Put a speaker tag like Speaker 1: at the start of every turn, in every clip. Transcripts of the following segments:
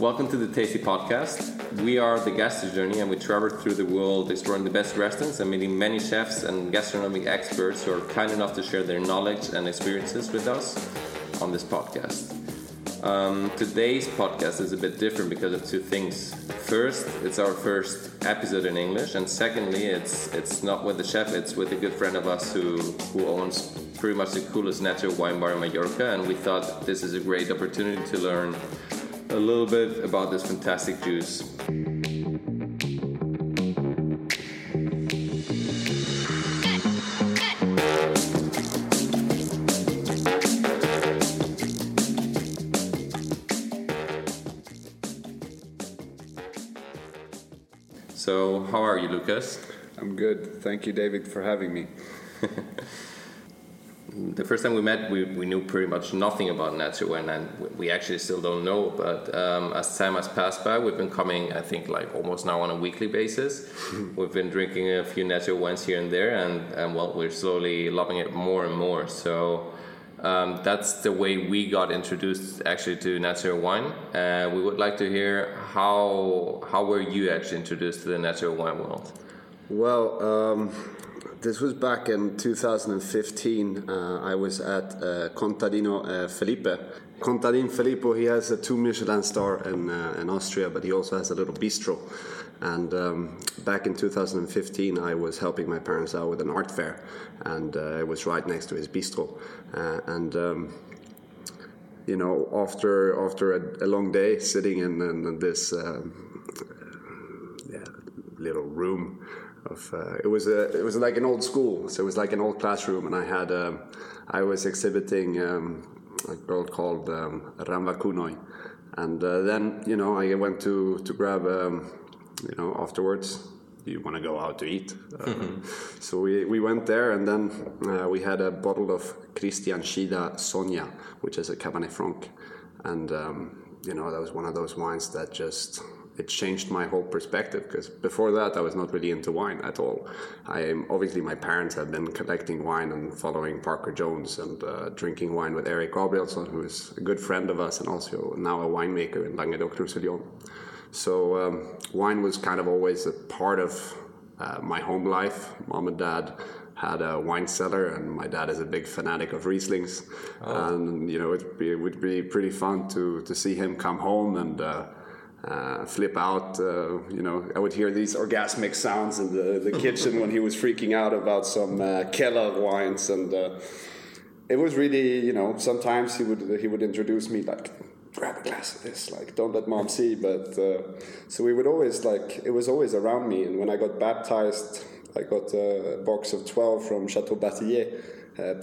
Speaker 1: Welcome to the Tasty Podcast. We are the Gastro Journey and we travel through the world exploring the best restaurants and meeting many chefs and gastronomic experts who are kind enough to share their knowledge and experiences with us on this podcast. Um, today's podcast is a bit different because of two things. First, it's our first episode in English, and secondly, it's it's not with the chef, it's with a good friend of us who who owns pretty much the coolest natural wine bar in Mallorca, and we thought this is a great opportunity to learn a little bit about this fantastic juice. So, how are you, Lucas?
Speaker 2: I'm good. Thank you, David, for having me.
Speaker 1: the first time we met, we, we knew pretty much nothing about natural wine, and we actually still don't know. But um, as time has passed by, we've been coming, I think, like almost now on a weekly basis. we've been drinking a few natural wines here and there, and, and well, we're slowly loving it more and more. So um, that's the way we got introduced actually to natural wine. Uh, we would like to hear how how were you actually introduced to the natural wine world?
Speaker 2: Well. Um this was back in 2015. Uh, I was at uh, Contadino uh, Felipe. Konstantin Filippou, he has a two Michelin star in, uh, in Austria, but he also has a little bistro. And um, back in 2015, I was helping my parents out with an art fair, and uh, it was right next to his bistro. Uh, and um, you know, after after a, a, long day sitting in, in this um, yeah, little room of uh, it was a it was like an old school, so it was like an old classroom, and I had uh, I was exhibiting um, a girl called um, Ranva Kunoi, and uh, then you know I went to to grab um, you know afterwards. You want to go out to eat, mm-hmm. so we, we went there, and then uh, we had a bottle of Christian Tschida Sonia, which is a Cabernet Franc, and um, you know that was one of those wines that just it changed my whole perspective because before that I was not really into wine at all. I obviously my parents had been collecting wine and following Parker Jones and uh, drinking wine with Eric Gabrielsson, who is a good friend of us and also now a winemaker in Languedoc-Roussillon. So um, wine was kind of always a part of uh, my home life. Mom and dad had a wine cellar, and my dad is a big fanatic of Rieslings. Oh. And you know, it'd be, it would be pretty fun to to see him come home and. Uh, uh, flip out. Uh, you know, I would hear these orgasmic sounds in the, the kitchen when he was freaking out about some uh, Keller wines, and uh, it was really, you know, sometimes he would he would introduce me like. Grab a glass of this, like don't let mom see. But uh, so we would always like it was always around me. And when I got baptized, I got a box of twelve from Chateau Batailley, uh,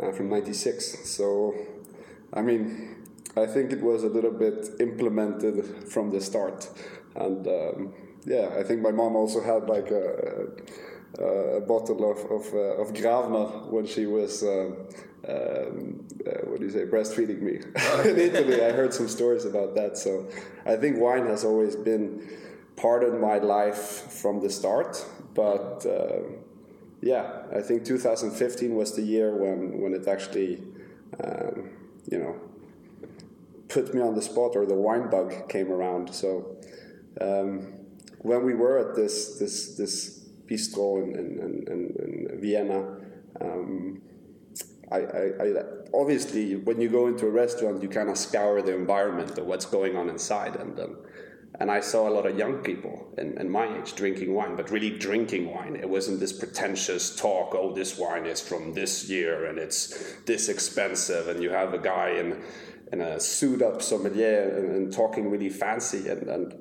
Speaker 2: uh, from '96. So, I mean, I think it was a little bit implemented from the start, and um, yeah, I think my mom also had like a, a, a bottle of of, uh, of Gravner when she was. Uh, um, uh, what do you say, breastfeeding me in Italy. I heard some stories about that. So I think wine has always been part of my life from the start. But uh, yeah, I think 2015 was the year when when it actually, um, you know, put me on the spot, or the wine bug came around. So um, when we were at this this this bistro in, in, in, in Vienna, um, I, I, I, obviously when you go into a restaurant, you kind of scour the environment of what's going on inside, and um, and I saw a lot of young people in, in my age drinking wine, but really drinking wine. It wasn't this pretentious talk. Oh, this wine is from this year and it's this expensive, and you have a guy in in a suit up sommelier and, and talking really fancy. And, and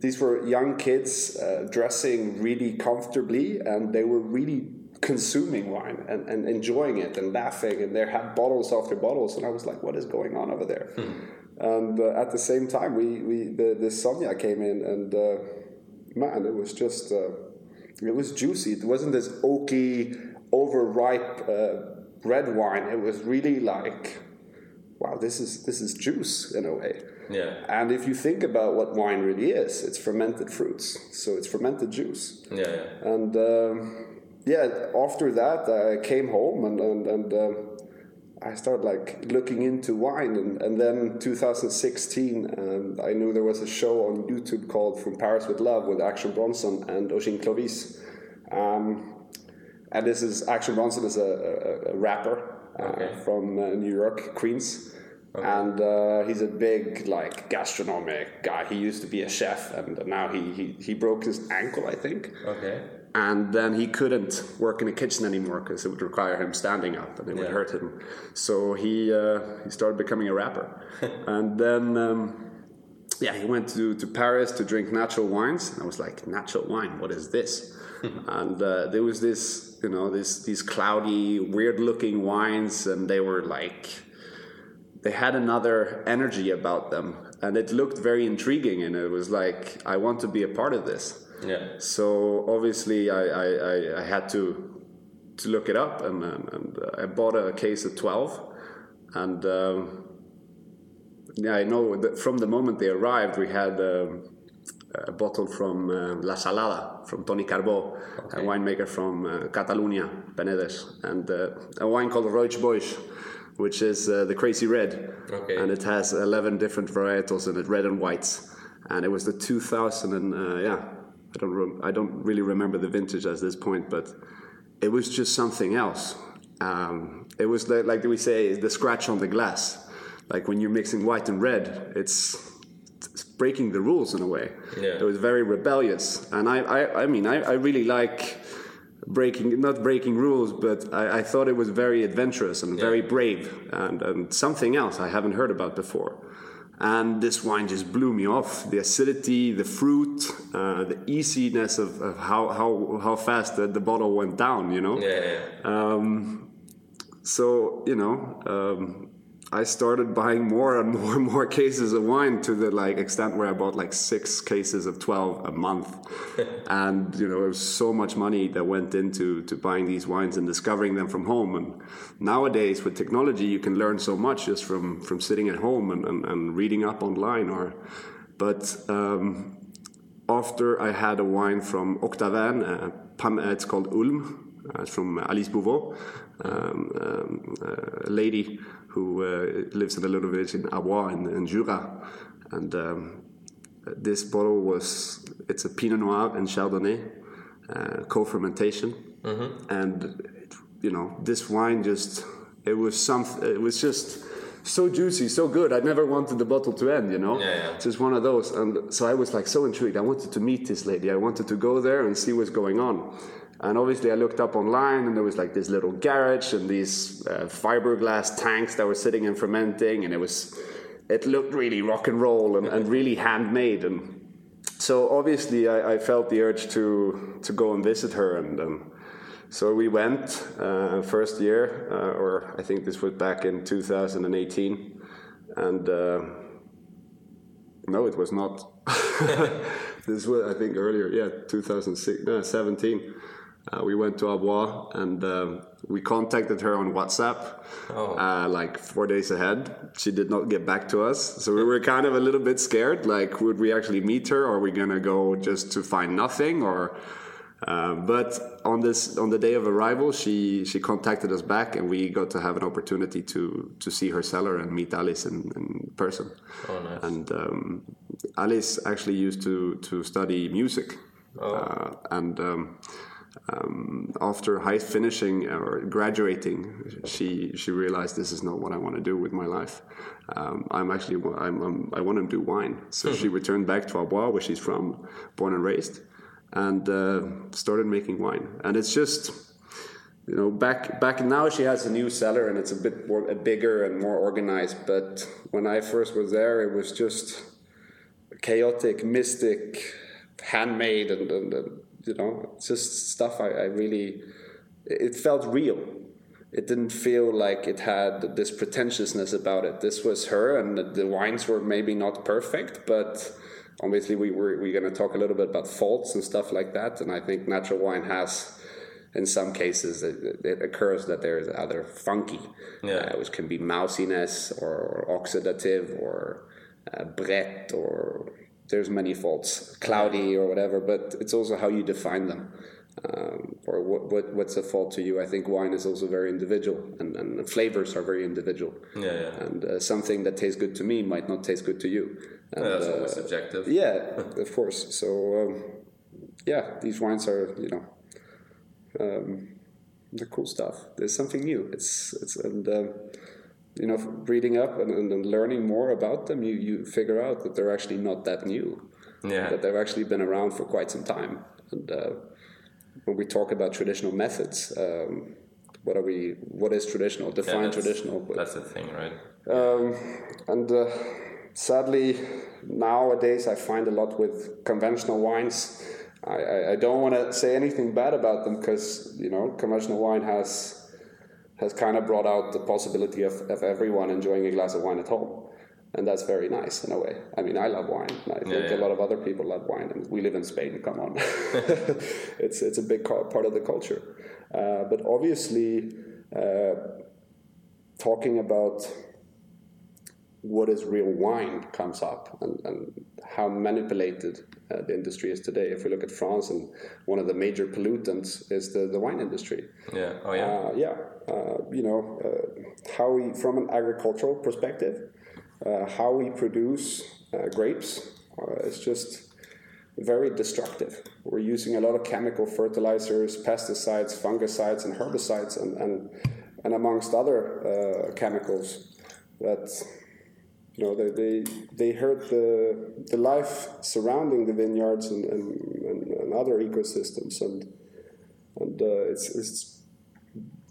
Speaker 2: these were young kids uh, dressing really comfortably and they were really consuming wine and, and enjoying it and laughing. And they had bottles after bottles. And i was like what is going on over there? Hmm. and uh, at the same time we, we the, the sonia came in and uh, man it was just uh, it was juicy. It wasn't this oaky overripe uh, red wine. It was really like wow, this is this is juice in a way.
Speaker 1: Yeah.
Speaker 2: And if you think about what wine really is, it's fermented fruits. So it's fermented juice.
Speaker 1: Yeah. yeah.
Speaker 2: And um, yeah, after that, I came home and and, and uh, I started like looking into wine, and, and then 2016, um, I knew there was a show on YouTube called From Paris with Love with Action Bronson and Oisin Clovis. Um, and this is Action Bronson is a, a, a rapper okay. from uh, New York, Queens. Okay. And uh, he's a big like gastronomic guy. He used to be a chef, and now he, he, he broke his ankle, I think.
Speaker 1: Okay
Speaker 2: and then he couldn't work in a kitchen anymore because it would require him standing up and it yeah. would hurt him. So he uh, he started becoming a rapper, and then um, yeah, he went to to Paris to drink natural wines. And I was like, natural wine, what is this? and uh, there was this, you know, this these cloudy, weird looking wines, and they were like. They had another energy about them, and it looked very intriguing. And it was like, I want to be a part of this.
Speaker 1: Yeah.
Speaker 2: So obviously, I, I, I had to to look it up, and, and, and I bought a case of twelve, and um, yeah, I know that from the moment they arrived, we had. Um, a bottle from uh, La Salada from Toni Carbó, okay. a winemaker from uh, Catalonia, Penedès, and uh, a wine called Roig Boig, which is uh, the Crazy Red.
Speaker 1: Okay.
Speaker 2: And it has 11 different varietals in it, red and whites. And it was the 2000 and, uh, yeah, I don't re- I don't really remember the vintage at this point, but it was just something else. Um, it was like, like we say, the scratch on the glass. Like when you're mixing white and red, it's breaking the rules in a way.
Speaker 1: Yeah.
Speaker 2: It was very rebellious, and I I, I mean I, I really like breaking not breaking rules, but I, I thought it was very adventurous and yeah. very brave and, and something else I haven't heard about before and this wine just blew me off the acidity the fruit uh, the easiness of, of, how, how, how fast the, the, bottle went down you know
Speaker 1: yeah, yeah.
Speaker 2: Um, so you know um, I started buying more and more and more cases of wine to the like extent where I bought like six cases of twelve a month, and you know it was so much money that went into to buying these wines and discovering them from home. And nowadays with technology, you can learn so much just from from sitting at home and, and, and reading up online. Or, but um, after I had a wine from Octavin, uh, it's called Ulm. Uh, it's from Alice Bouvot, um, um, a lady who uh, lives in a little village in Arbois in, in Jura. And um, this bottle was, it's a Pinot Noir and Chardonnay uh, co-fermentation.
Speaker 1: Mm-hmm.
Speaker 2: And, it, you know, this wine just, it was something, it was just so juicy, so good. I never wanted the bottle to end, you know?
Speaker 1: Yeah, yeah.
Speaker 2: It's just one of those. And so I was like so intrigued. I wanted to meet this lady. I wanted to go there and see what's going on. And obviously, I looked up online, and there was like this little garage and these uh, fiberglass tanks that were sitting and fermenting, and it was, it looked really rock and roll and, and really handmade. And so obviously, I, I, felt the urge to to go and visit her, and um, so we went uh, first year, uh, or I think this was back in 2018, and uh, no, it was not. this was I think earlier, yeah, 2017. Uh, we went to Arbois and um, we contacted her on WhatsApp
Speaker 1: oh.
Speaker 2: uh, like four days ahead. She did not get back to us. So we were kind of a little bit scared. Like, would we actually meet her? Or are we going to go just to find nothing? Or. Uh, but on this on the day of arrival, she she contacted us back, and we got to have an opportunity to to see her cellar and meet Alice in, in person.
Speaker 1: Oh, nice!
Speaker 2: And um, Alice actually used to to study music,
Speaker 1: oh.
Speaker 2: uh, and um, um, after high finishing or graduating, she she realized this is not what I want to do with my life. Um, I'm actually I'm, I'm, i want to do wine. So she returned back to Arbois, where she's from, born and raised, and uh, started making wine. And it's just you know back back now she has a new cellar and it's a bit more bigger and more organized. But when I first was there, it was just chaotic, mystic, handmade, and, and, and you know, just stuff I, I really, it felt real. It didn't feel like it had this pretentiousness about it. This was her, and the wines were maybe not perfect, but obviously we were we're going to talk a little bit about faults and stuff like that. And I think natural wine has, in some cases, it, it occurs that there is either funky,
Speaker 1: yeah.
Speaker 2: uh, which can be mousiness or, or oxidative or uh, brett or there's many faults, cloudy or whatever, but it's also how you define them. um, or what, what what's a fault to you. I think wine is also very individual, and, and flavors are very individual.
Speaker 1: Yeah, yeah.
Speaker 2: And uh, something that tastes good to me might not taste good to you. And,
Speaker 1: Yeah, that's
Speaker 2: uh,
Speaker 1: always subjective.
Speaker 2: yeah, of course. So um, yeah, these wines are you know um, the cool stuff. There's something new. It's it's and um, you know reading up and, and, and learning more about them, you you figure out that they're actually not that new.
Speaker 1: Yeah.
Speaker 2: That they've actually been around for quite some time. And uh, when we talk about traditional methods, um, what are we? What is traditional?
Speaker 1: Yeah,
Speaker 2: Define
Speaker 1: that's-
Speaker 2: traditional. but-
Speaker 1: That's the thing, right?
Speaker 2: um, and uh, sadly, nowadays I find a lot with conventional wines. I, I, I don't want to say anything bad about them because you know conventional wine has has kind of brought out the possibility of, of everyone enjoying a glass of wine at home, and that's very nice in a way. I mean, I love wine, I think
Speaker 1: yeah.
Speaker 2: a lot of other people love wine, and we live in Spain. Come on, it's it's a big part of the culture, uh, but obviously. Uh, talking about what is real wine comes up and, and how manipulated uh, the industry is today. If we look at France, and one of the major pollutants is the, the wine industry.
Speaker 1: Yeah. Oh, yeah.
Speaker 2: Uh, yeah, uh, you know, uh, how we, from an agricultural perspective, uh, how we produce uh, grapes uh, is just very destructive. We're using a lot of chemical fertilizers, pesticides, fungicides, and herbicides, and, and, and amongst other uh, chemicals that you know they, they, they hurt the, the life surrounding the vineyards and, and, and, and other ecosystems. And and uh, it's, it's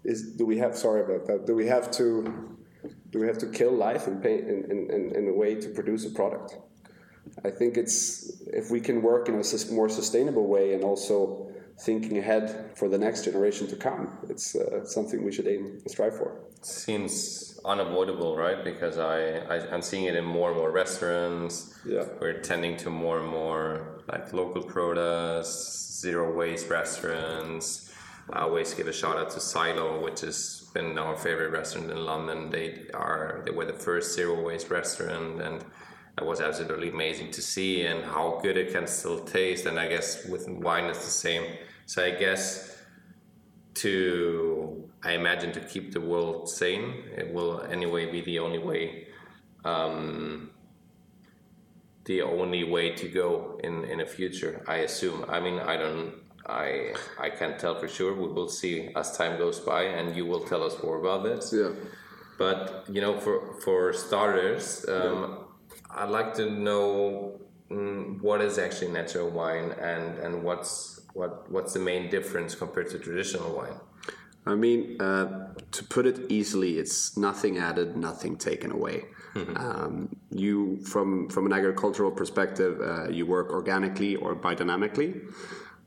Speaker 2: is do we have sorry about that do we have to do we have to kill life in, pay, in, in, in, in a way to produce a product? I think it's if we can work in a more sustainable way and also thinking ahead for the next generation to come it's uh, something we should aim and strive for.
Speaker 1: Seems unavoidable, right? Because I, I I'm seeing it in more and more restaurants.
Speaker 2: Yeah.
Speaker 1: We're tending to more and more like local products, zero waste restaurants. I always give a shout out to Silo, which has been our favorite restaurant in London. They are they were the first zero waste restaurant and that was absolutely amazing to see and how good it can still taste and I guess with wine it's the same. So I guess to I imagine to keep the world sane. It will anyway be the only way, um, the only way to go in in the future. I assume. I mean, I don't. I I can't tell for sure. We will see as time goes by, and you will tell us more about this.
Speaker 2: yeah
Speaker 1: But you know, for for starters, um, I'd like to know mm, what is actually natural wine, and and what's what what's the main difference compared to traditional wine.
Speaker 2: I mean, uh, to put it easily, it's nothing added, nothing taken away. Um, you, from from an agricultural perspective, uh, you work organically or biodynamically.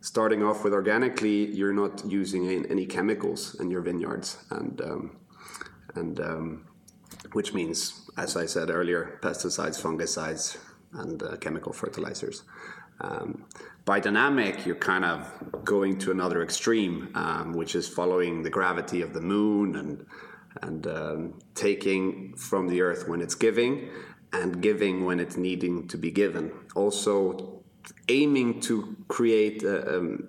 Speaker 2: Starting off with organically, you're not using any, any chemicals in your vineyards, and um, and um, which means, as I said earlier, pesticides, fungicides, and uh, chemical fertilizers. Um, biodynamic, you're kind of going to another extreme, um, which is following the gravity of the moon and and um, taking from the earth when it's giving and giving when it's needing to be given. Also, aiming to create a, um,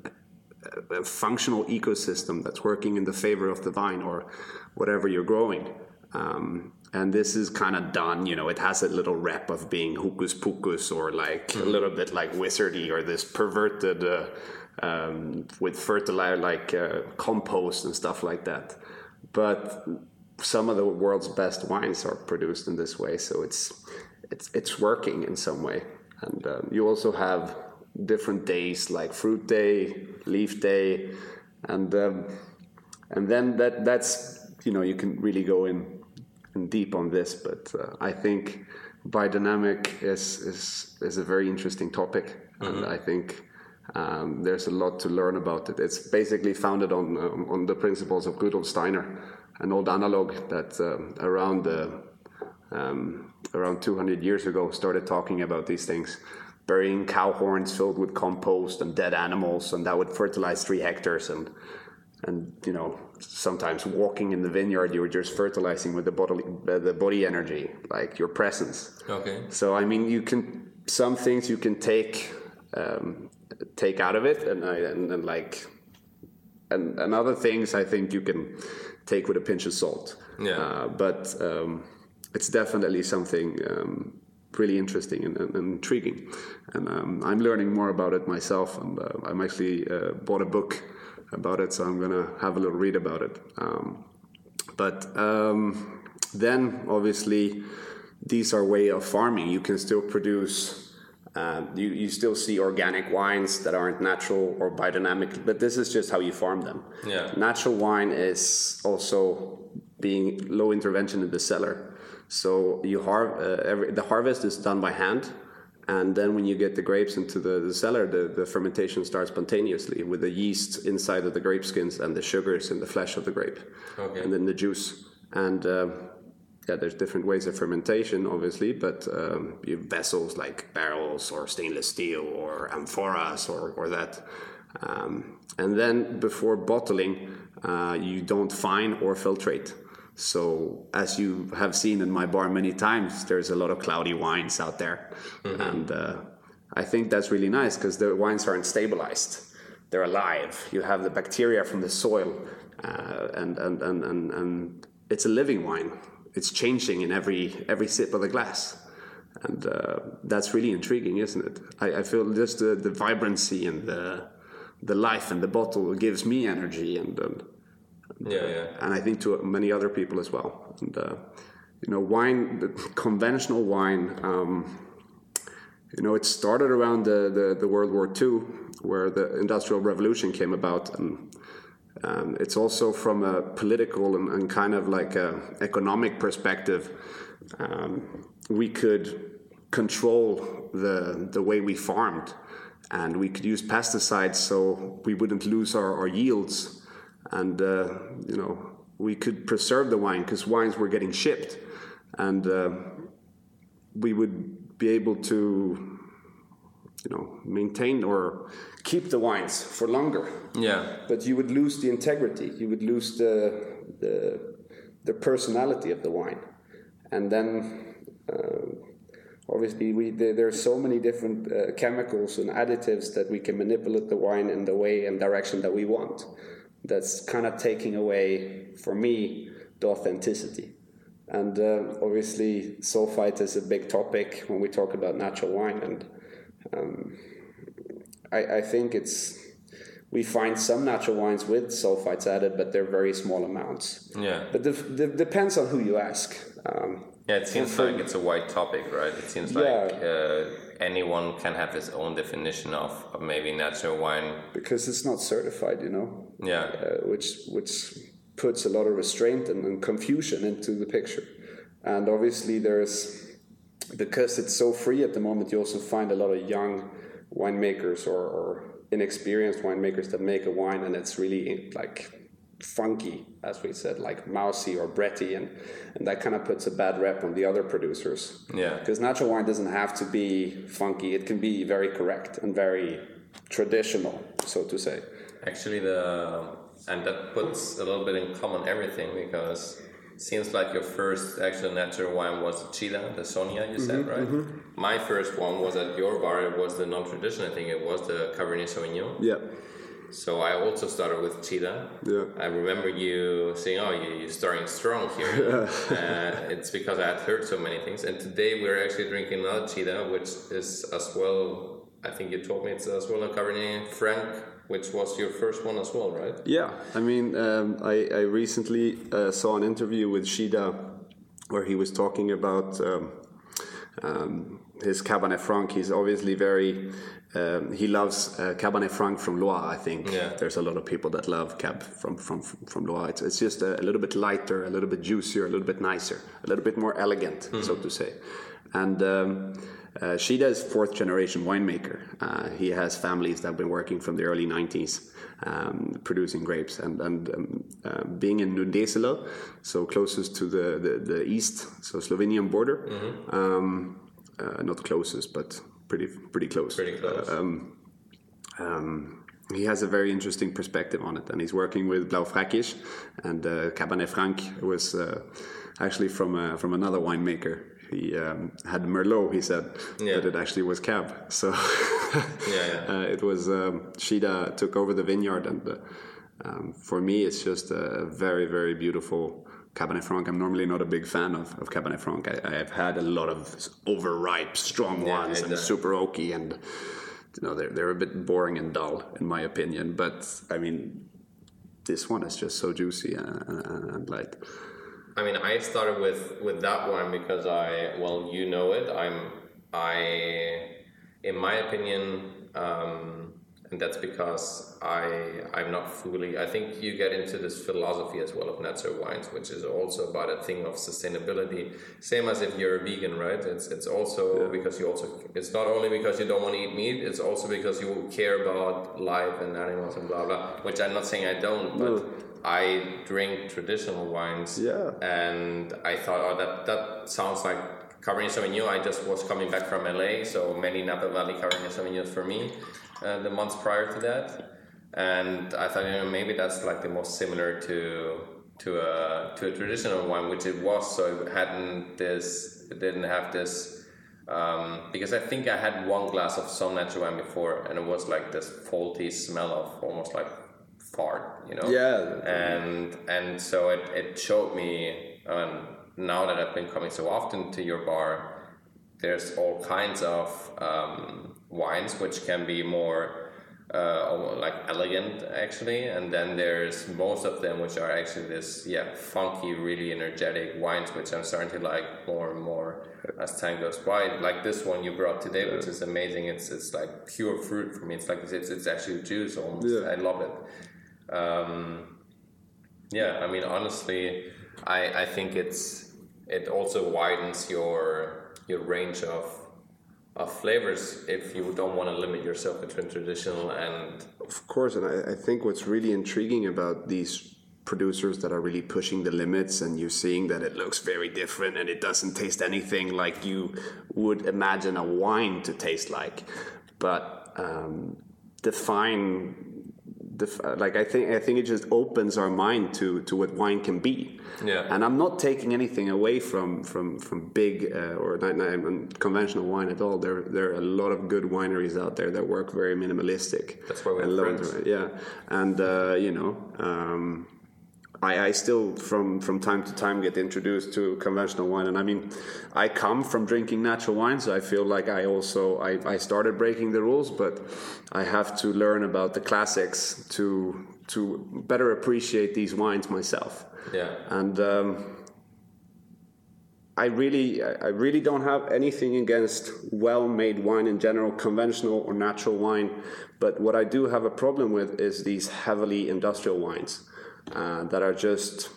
Speaker 2: a functional ecosystem that's working in the favor of the vine or whatever you're growing. Um, and this is kind of done, you know, it has a little rep of being hocus pocus or like a little bit like wizardy or this perverted uh, um, with fertilizer like uh, compost and stuff like that. But some of the world's best wines are produced in this way, so it's it's it's working in some way. And um, you also have different days like fruit day, leaf day, and um, and then that that's you know you can really go in deep on this, but uh, I think biodynamic is is is a very interesting topic, and I think. Um, there's a lot to learn about it. It's basically founded on um, on the principles of Rudolf Steiner, an old analog that um, around um, around 200 years ago started talking about these things burying cow horns filled with compost and dead animals and that would fertilize three hectares and and you know sometimes walking in the vineyard you're just fertilizing with the bodily uh, the body energy like your presence
Speaker 1: Okay.
Speaker 2: so i mean you can some things you can take um, take out of it and, I- and and like and and other things I think you can take with a pinch of salt.
Speaker 1: Yeah.
Speaker 2: Uh, but um, it's definitely something um, really interesting and, and, and intriguing, and um, I'm learning more about it myself. And uh, I'm actually uh, bought a book about it, so I'm gonna have a little read about it. Um, but um, then, obviously, these are way of farming. You can still produce. Uh, you, you still see organic wines that aren't natural or biodynamic, but this is just how you farm them.
Speaker 1: Yeah.
Speaker 2: Natural wine is also being low intervention in the cellar. So you har- uh, every, the harvest is done by hand, and then when you get the grapes into the, the cellar, the, the fermentation starts spontaneously with the yeast inside of the grape skins and the sugars in the flesh of the grape,
Speaker 1: Okay.
Speaker 2: and then the juice. And uh, yeah, there's different ways of fermentation, obviously, but um, you have vessels like barrels or stainless steel or amphoras or, or that. Um, and then before bottling, uh, you don't fine or filtrate. So, as you have seen in my bar many times, there's a lot of cloudy wines out there. And uh, I think that's really nice because the wines aren't stabilized, they're alive. You have the bacteria from the soil, uh, and, and, and, and, and it's a living wine. It's changing in every, every sip of the glass. And uh, that's really intriguing, isn't it? I, I feel just the, the vibrancy and the, the life in the bottle gives me energy and, and
Speaker 1: Yeah, yeah.
Speaker 2: and I think to many other people as well. And uh, you know, wine, the conventional wine. Um, you know, it started around the, the, the World War II, where the Industrial Revolution came about, and um, it's also from a political and, and kind of like a economic perspective. Um, we could control the the way we farmed, and we could use pesticides so we wouldn't lose our, our yields and uh, you know we could preserve the wine because wines were getting shipped, and uh, we would be able to you know maintain or keep the wines for longer.
Speaker 1: Yeah.
Speaker 2: But you would lose the integrity. You would lose the the, the personality of the wine, and then. Uh, Obviously, we, there, are so many different uh, chemicals and additives that we can manipulate the wine in the way and direction that we want that's kind of taking away, for me, the authenticity. And uh, obviously, sulfite is a big topic when we talk about natural wine. And um, I, I think it's we find some natural wines with sulfites added, but they're very small amounts.
Speaker 1: Yeah.
Speaker 2: But the, the, depends on who you ask. Um,
Speaker 1: Yeah, it seems
Speaker 2: for-
Speaker 1: like it's a wide topic, right? It seems
Speaker 2: Yeah.
Speaker 1: like uh, anyone can have his own definition of, of maybe natural wine.
Speaker 2: because it's not certified, you know.
Speaker 1: Yeah.
Speaker 2: uh, which which puts a lot of restraint and, and confusion into the picture. And obviously, there's because it's so free at the moment. You also find a lot of young winemakers or, or inexperienced winemakers that make a wine, and it's really like funky, as we said, like mousy or bretty, and and that kind of puts a bad rep on the other producers.
Speaker 1: Yeah.
Speaker 2: Because natural wine doesn't have to be funky; it can be very correct and very traditional, so to say.
Speaker 1: Actually, the and that puts a little bit in common everything because it seems like your first actual natural wine was the Tschida, the Sonia, you said, mm-hmm, right? Mm-hmm. My first one was at your bar. It was the non-traditional. I think it was the Cabernet Sauvignon.
Speaker 2: Yeah.
Speaker 1: So I also started with Tschida.
Speaker 2: Yeah.
Speaker 1: I remember you saying, "Oh, you- you're starting strong here." uh, it's because I had heard so many things. And today we're actually drinking another Tschida, which is as well. I think you told me it's as well a Cabernet Franc, which was your first one as well, right?
Speaker 2: Yeah, I mean, um, I, I recently uh, saw an interview with Tschida where he was talking about um, um, his Cabernet Franc. He's obviously very, um, he loves uh, Cabernet Franc from Loire, I think.
Speaker 1: Yeah.
Speaker 2: There's a lot of people that love Cab from, from, from Loire. It's, it's just a, a little bit lighter, a little bit juicier, a little bit nicer, a little bit more elegant, so to say. And um, uh, Tschida is fourth generation winemaker. Uh, he has families that have been working from the early 90s um, producing grapes and, and um, uh, being in Neusiedlersee, so closest to the, the, the east, so Slovenian border. Um, uh, not closest, but pretty pretty close.
Speaker 1: Pretty close.
Speaker 2: um, um, he has a very interesting perspective on it, and he's working with Blaufränkisch and uh, Cabernet Franc was uh, actually from uh, from another winemaker. He um, had Merlot, he said,
Speaker 1: Yeah.
Speaker 2: but it actually was Cab. So
Speaker 1: Yeah, yeah.
Speaker 2: uh, it was um, Tschida took over the vineyard and uh, Um, for me, it's just a very, very beautiful Cabernet Franc. I'm normally not a big fan of, of Cabernet Franc. I, have had a lot of overripe, strong yeah, ones and super oaky, and you know they're they're a bit boring and dull in my opinion. But I mean, this one is just so juicy and, and, and light.
Speaker 1: I mean, I started with with that one because I well, you know it. I'm I, in my opinion. Um, and that's because I I'm not fully. I think you get into this philosophy as well of natural wines, which is also about a thing of sustainability. Same as if you're a vegan, right? It's it's also yeah. because you also it's not only because you don't want to eat meat. It's also because you care about life and animals and blah blah. Which I'm not saying I don't, but. No. I drink traditional wines,
Speaker 2: yeah.
Speaker 1: and I thought, oh, that that sounds like Cabernet Sauvignon. I just was coming back from LA, so many Napa Valley Cabernet Sauvignons for me uh, the months prior to that, and I thought you know maybe that's like the most similar to to a to a traditional one, which it was. So it hadn't this, it didn't have this. Um, because I think I had one glass of some natural wine before, and it was like this faulty smell of almost like fart, you know.
Speaker 2: Yeah.
Speaker 1: And and so it, it showed me, um, now that I've been coming so often to your bar, there's all kinds of um, wines, which can be more uh, like elegant actually, and then there's most of them which are actually this yeah funky, really energetic wines, which I'm starting to like more and more as time goes by. Like this one you brought today, which is amazing. It's it's like pure fruit for me. It's like it's it's actually juice almost. Yeah. I love it. Um, yeah, I mean honestly, I I think it's it also widens your your range of of flavors if you don't want to limit yourself between traditional and
Speaker 2: of course and I, I, think what's really intriguing about these producers that are really pushing the limits and you're seeing that it looks very different and it doesn't taste anything like you would imagine a wine to taste like. But um, define like I think I think it just opens our mind to to what wine can be.
Speaker 1: Yeah.
Speaker 2: And I'm not taking anything away from from from big uh, or not, not, conventional wine at all. There there are a lot of good wineries out there that work very minimalistic.
Speaker 1: That's why we're friends.
Speaker 2: Yeah, and uh, you know. Um, I, I, still from from time to time get introduced to conventional wine. And i mean i come from drinking natural wine so i feel like i also i, I started breaking the rules but i have to learn about the classics to to better appreciate these wines myself.
Speaker 1: Yeah.
Speaker 2: And um, I really, I really don't have anything against well-made wine in general, conventional or natural wine. But what I do have a problem with is these heavily industrial wines uh, that are just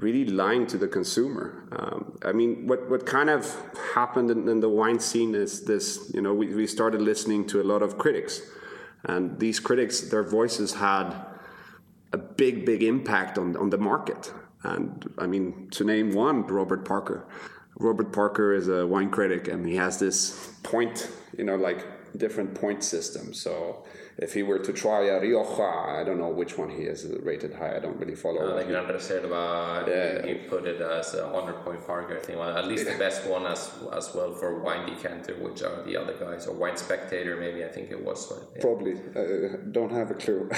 Speaker 2: really lying to the consumer. Um, I mean, what, what kind of happened in, in, the wine scene is this, you know, we, we started listening to a lot of critics. And these critics, their voices had a big, big impact on, on the market. And I mean, to name one, Robert Parker. Robert Parker is a wine critic and he has this point, you know, like different point system. So if he were to try a Rioja, I don't know which one he is rated high. I don't really follow.
Speaker 1: Uh, like Gran Reserva, yeah. he put it as a hundred point Parker. I think well, at least the best one as as well for Wine Decanter, which are the other guys, or Wine Spectator, maybe I think it was.
Speaker 2: Yeah. Probably, uh, don't have a clue.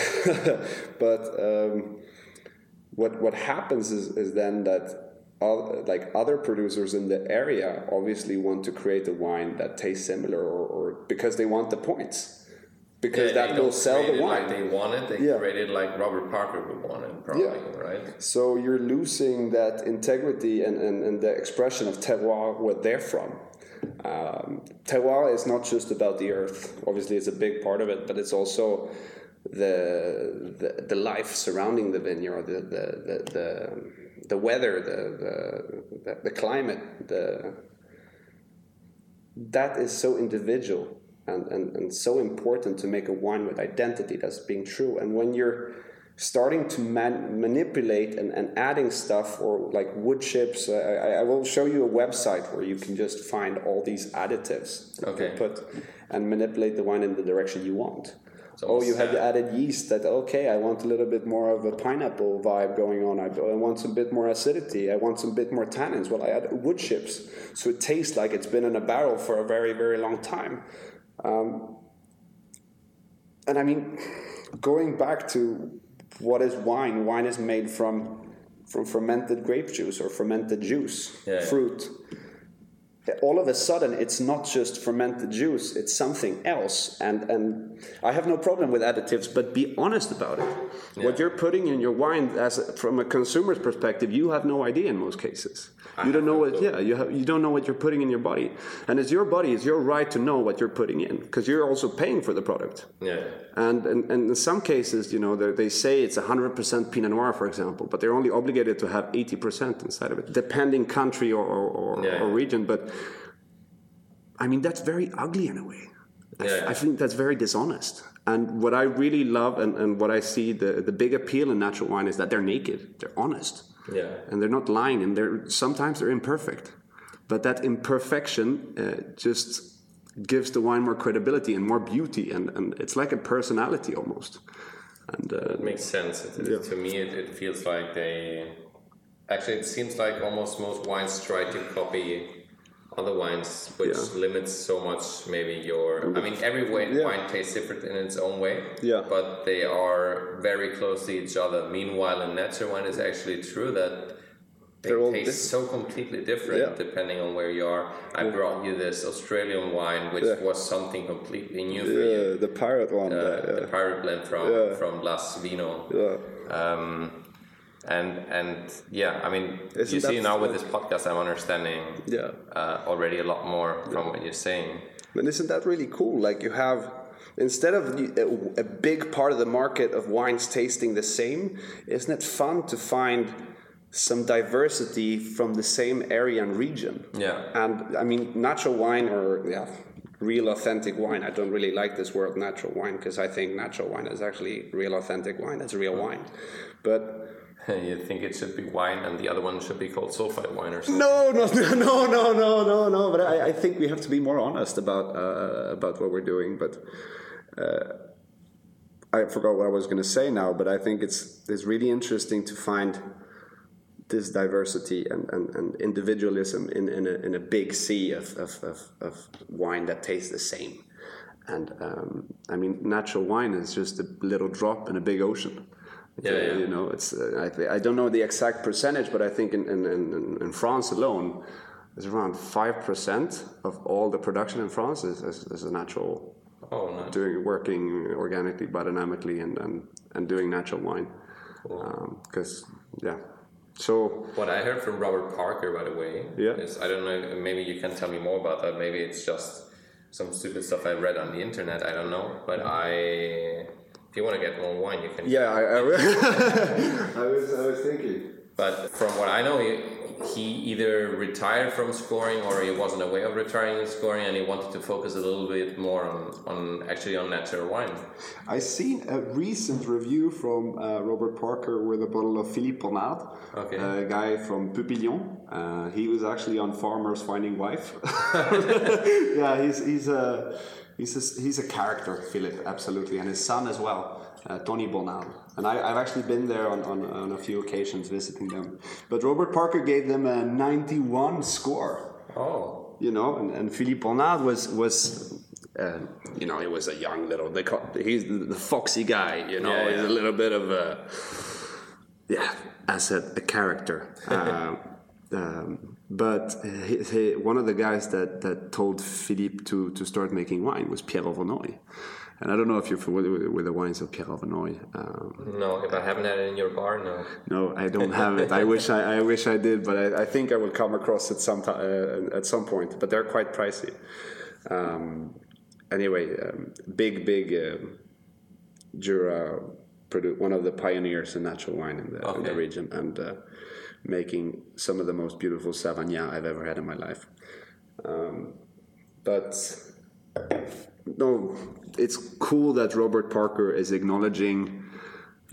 Speaker 2: but um, what what happens is is then that like other producers in the area obviously want to create a wine that tastes similar or, or because they want the points because yeah, that will sell the wine
Speaker 1: like they want it they yeah. created like robert parker would want it probably yeah. right?
Speaker 2: So you're losing that integrity and, and, and the expression of terroir where they're from. Um, terroir is not just about the earth. Obviously it's a big part of it but it's also the the, the life surrounding the vineyard the the, the, the the weather, the, the, the climate, the, that is so individual and, and, and so important to make a wine with identity that's being true. And when you're starting to man- manipulate and, and adding stuff or like wood chips, uh, I, I, will show you a website where you can just find all these additives
Speaker 1: okay.
Speaker 2: put and manipulate the wine in the direction you want So oh, you have added yeast that, okay, I want a little bit more of a pineapple vibe going on. I, I want some bit more acidity. I want some bit more tannins. Well, I add wood chips. So it tastes like it's been in a barrel for a very, very long time. Um, and I mean, going back to what is wine? Wine is made from from fermented grape juice or fermented juice,
Speaker 1: Yeah.
Speaker 2: fruit. All of a sudden, it's not just fermented juice; it's something else. And and I have no problem with additives, but be honest about it. What you're putting in your wine, as a, from a consumer's perspective, you have no idea in most cases. You don't know what, yeah, you have, you don't know what you're putting in your body, and it's your body, it's your right to know what you're putting in because you're also paying for the product.
Speaker 1: Yeah.
Speaker 2: And, and, and in some cases, you know, they they say it's 100% Pinot Noir, for example, but they're only obligated to have 80% inside of it, depending country or, or, or,
Speaker 1: Yeah.
Speaker 2: or region. But I mean, that's very ugly in a way.
Speaker 1: Yeah.
Speaker 2: I think that's very dishonest. And what I really love and, and what I see the, the big appeal in natural wine is that they're naked, they're honest
Speaker 1: Yeah.
Speaker 2: and they're not lying and they're sometimes they're imperfect but that imperfection uh, just gives the wine more credibility and more beauty and, and it's like a personality almost and uh,
Speaker 1: It makes sense. It, it- To me, it, it feels like they. Actually, it seems like almost most wines try to copy other wines, which
Speaker 2: Yeah.
Speaker 1: limits so much maybe your. I mean, every wine,
Speaker 2: Yeah.
Speaker 1: wine tastes different in its own way.
Speaker 2: Yeah.
Speaker 1: But they are very close to each other. Meanwhile, in natural wine, it's actually true that. They
Speaker 2: They're all
Speaker 1: taste
Speaker 2: different.
Speaker 1: so completely different
Speaker 2: Yeah.
Speaker 1: depending on where you are. I brought you this Australian wine, which was something completely new for you.
Speaker 2: the pirate one
Speaker 1: Uh, the pirate blend from from Las Vino.
Speaker 2: yeah.
Speaker 1: Um, and and yeah, I mean,
Speaker 2: Isn't
Speaker 1: you see now with this podcast, I'm understanding
Speaker 2: Yeah.
Speaker 1: uh, already a lot more from what you're saying.
Speaker 2: And isn't that really cool? Like you have, instead of a, a big part of the market of wines tasting the same, isn't it fun to find some diversity from the same area and region?
Speaker 1: Yeah.
Speaker 2: And I mean, natural wine or yeah, real authentic wine. I don't really like this word natural wine because I think natural wine is actually real authentic wine. It's real wine, but.
Speaker 1: you think it should be wine, and the other one should be called sulfite wine or something.
Speaker 2: No, no, no, no, no, no, no. But I, I think we have to be more honest about uh, about what we're doing. But uh, I forgot what I was going to say now. But I think it's it's really interesting to find this diversity and, and, and individualism in, in, a, in a big sea of, of, of, of wine that tastes the same. And um, I mean, natural wine is just a little drop in a big ocean.
Speaker 1: Yeah, yeah.
Speaker 2: You know, it's uh, I, I don't know the exact percentage, but I think in, in, in, in France alone, it's around five percent of all the production in France is, is, is a natural,
Speaker 1: Oh no.
Speaker 2: doing working organically, biodynamically, and and, and doing natural wine. Because yeah, so
Speaker 1: What I heard from Robert Parker, by the way,
Speaker 2: Yeah.
Speaker 1: is I don't know. Maybe you can tell me more about that. Maybe it's just some stupid stuff I read on the internet. I don't know. But I, if you want to get more wine, you can.
Speaker 2: yeah, I, I, I was I was thinking.
Speaker 1: But from what I know, he, he either retired from scoring or he wasn't aware of retiring in scoring, and he wanted to focus a little bit more on, on actually on natural wine.
Speaker 2: I seen a recent review from uh, Robert Parker with a bottle of Philippe Bornard,
Speaker 1: Okay.
Speaker 2: a guy from Pupillin. Uh, he was actually on Farmers Finding Wife. yeah, he's he's a he's a, he's a character, Philip, absolutely, and his son as well, uh, Tony Bornard. And I, I've actually been there on, on, on a few occasions visiting them. But Robert Parker gave them a 91 score
Speaker 1: Oh,
Speaker 2: you know, and, and Philippe Bornard was was uh, you know he was a young little they call, he's the, foxy guy, you know,
Speaker 1: Yeah,
Speaker 2: he's a little bit of a yeah as a, a character. uh, um, but he, he, one of the guys that, that told Philippe to, to start making wine was Pierre Overnoy. And I don't know if you're familiar with, with the wines of Pierre Overnoy. Um,
Speaker 1: no, if I haven't had it in your bar, no.
Speaker 2: no, I don't have it. I wish I, I wish I did, but I, I think I will come across it some uh, at some point. But they're quite pricey. Um, anyway, um, big, big um, Jura, produ- one of the pioneers in natural wine in the, in the region, and uh, making some of the most beautiful Savagnin I've ever had in my life. Um, but no, it's cool that Robert Parker is acknowledging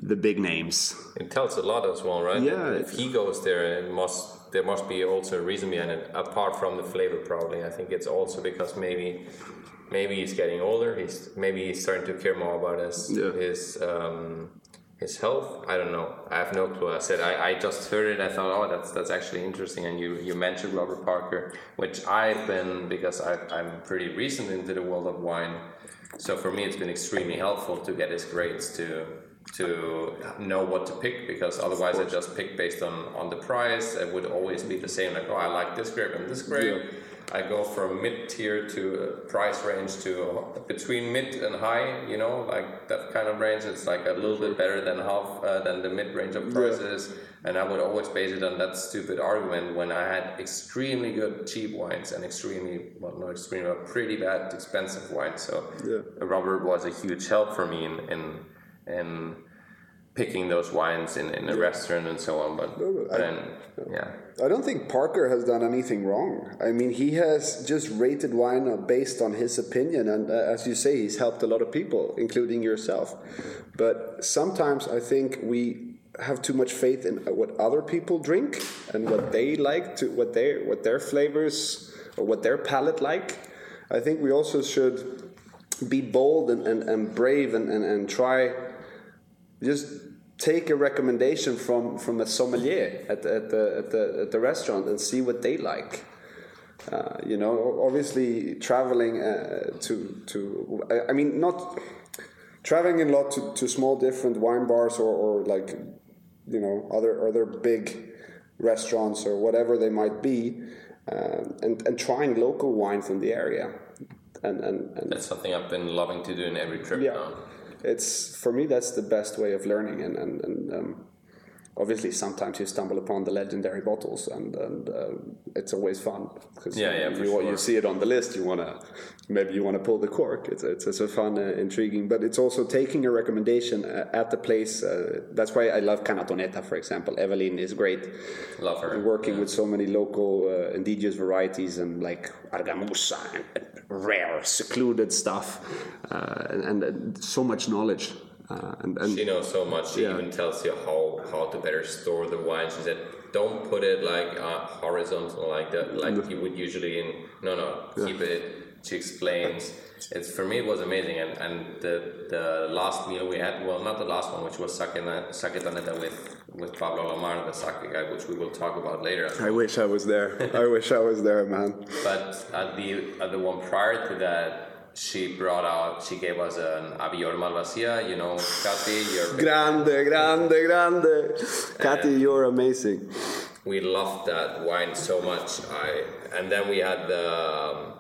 Speaker 2: the big names.
Speaker 1: It tells a lot as well, right?
Speaker 2: Yeah,
Speaker 1: If he goes there, it must there must be also a reason behind it, apart from the flavor. Probably, I think it's also because maybe maybe he's getting older. He's maybe he's starting to care more about his
Speaker 2: Yeah.
Speaker 1: his um, his health. I don't know. I have no clue. I said I, I just heard it. I thought, oh, that's that's actually interesting. And you you mentioned Robert Parker, which I've been because I, I'm pretty recent into the world of wine. So for me, it's been extremely helpful to get his grades to to know what to pick because otherwise I just pick based on on the price. It would always be the same. Like, oh, I like this grape and this grape.
Speaker 2: Yeah.
Speaker 1: I go from mid tier to a price range to between mid and high. You know, like that kind of range. It's like a little bit better than half uh, than the mid range of prices. And I would always base it on that stupid argument when I had extremely good cheap wines and extremely well not extremely but pretty bad expensive wines. So
Speaker 2: Yeah.
Speaker 1: Robert was a huge help for me in in, in picking those wines in, in a restaurant and so on. But
Speaker 2: I-
Speaker 1: then yeah.
Speaker 2: I don't think Parker has done anything wrong. I mean, he has just rated wine based on his opinion, and uh, as you say, he's helped a lot of people, including yourself. But sometimes I think we have too much faith in what other people drink and what they like to what their what their flavors or what their palate like. I think we also should be bold and, and, and brave and, and, and try just take a recommendation from from a sommelier at the, at the at the at the restaurant and see what they like. Uh, you know, obviously traveling uh, to to I- mean not traveling a lot to, to small different wine bars or, or like you know other other big restaurants or whatever they might be, um, and and trying local wine from the area, and and, and
Speaker 1: That's something I've been loving to do in every trip
Speaker 2: yeah,
Speaker 1: now.
Speaker 2: It's for me that's the best way of learning, and and, and um, obviously sometimes you stumble upon the legendary bottles, and and uh, it's always fun because
Speaker 1: Yeah, yeah,
Speaker 2: you,
Speaker 1: sure.
Speaker 2: you see it on the list, you wanna maybe you wanna pull the cork. It's it's, it's a fun, uh, intriguing, but it's also taking a recommendation uh, at the place. Uh, that's why I love Ca Na Toneta, for example. Evelyn is great.
Speaker 1: Love her.
Speaker 2: Working with so many local uh, indigenous varieties and like Argamusa and, and rare, secluded stuff, uh, and, and so much knowledge. Uh, and, and
Speaker 1: She knows so much. She
Speaker 2: Yeah.
Speaker 1: even tells you how how to better store the wine. She said, "Don't put it like uh, horizontal like that, like you would usually in. No, no, keep it." She explains. It's for me. It was amazing, and and the the last meal we had. Well, not the last one, which was Saketa Saketaneta with with Pablo Lamar, the sake guy, which we will talk about later.
Speaker 2: I wish I was there. I wish I was there, man.
Speaker 1: But at the at the one prior to that, she brought out. She gave us an Avior Malvasia. You know, Kati, you're
Speaker 2: Grande, grande, grande. Kathy, you're amazing.
Speaker 1: we loved that wine so much. I and then we had the um,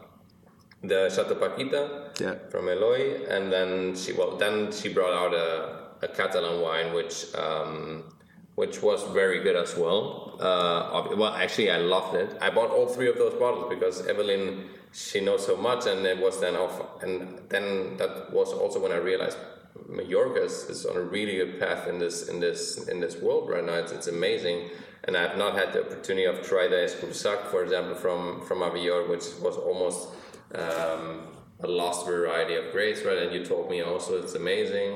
Speaker 1: the Chateau Paquita
Speaker 2: Yeah.
Speaker 1: from Eloy, and then she well then she brought out a, a Catalan wine which um, which was very good as well. Uh, well, actually, I loved it. I bought all three of those bottles because Evelyn she knows so much, and it was then off. And then that was also when I realized Mallorca is, is on a really good path in this in this in this world right now. It's, it's amazing, and I have not had the opportunity of try the Escursac, for example, from from Avior, which was almost um, a lost variety of grapes, right? And you told me also it's amazing.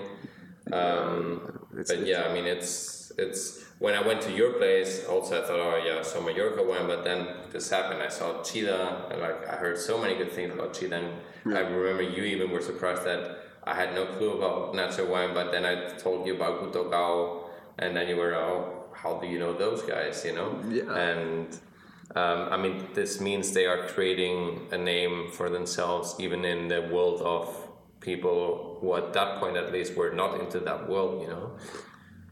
Speaker 1: Um, but yeah, I mean it's it's when I went to your place, also I thought, oh yeah, so Mallorca wine, but then this happened. I saw Tschida, and like I heard so many good things about Tschida, and I remember you even were surprised that I had no clue about natural wine, but then I told you about Gut Oggau, and then you were, oh, how do you know those guys? You know,
Speaker 2: Yeah.
Speaker 1: and um, I mean, this means they are creating a name for themselves, even in the world of people who, at that point at least, were not into that world. You know,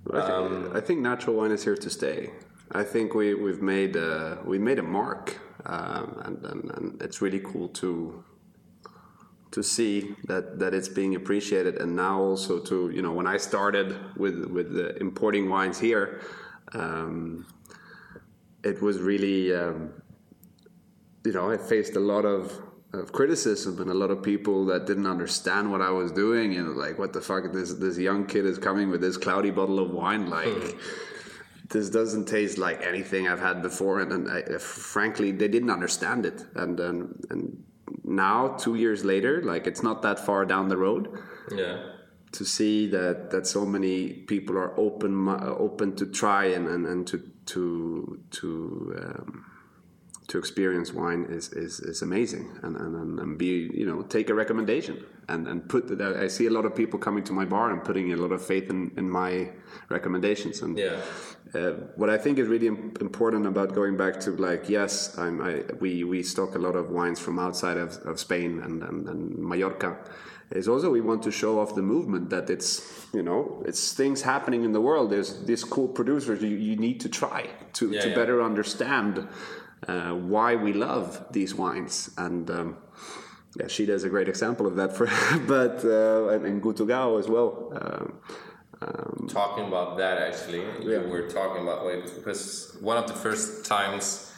Speaker 2: I think, I think natural wine is here to stay. I think we we've made a, we made a mark, um, and, and and it's really cool to to see that that it's being appreciated, and now also to you know when I started with with the importing wines here, um, it was really um, you know I faced a lot of of criticism and a lot of people that didn't understand what I was doing and like what the fuck this this young kid is coming with this cloudy bottle of wine like this doesn't taste like anything I've had before. And, and I, frankly they didn't understand it. And and and now two years later like it's not that far down the road
Speaker 1: yeah.
Speaker 2: to see that that so many people are open open to try and and, and to to to um, to experience wine is, is, is amazing and, and, and, be you know take a recommendation and and put that. I see a lot of people coming to my bar and putting a lot of faith in, in my recommendations. And
Speaker 1: Yeah.
Speaker 2: uh, what I think is really important about going back to like yes, I'm, I, we we stock a lot of wines from outside of, of Spain and, and, and Mallorca. Is also we want to show off the movement that it's you know it's things happening in the world. There's these cool producers you, you need to try to,
Speaker 1: Yeah,
Speaker 2: to
Speaker 1: yeah.
Speaker 2: better understand uh, why we love these wines and. Um, yeah, Tschida is a great example of that. For, but uh, and, and Gut Oggau as well. Um, um,
Speaker 1: talking about that actually
Speaker 2: Yeah.
Speaker 1: were talking about wait, because one of the first times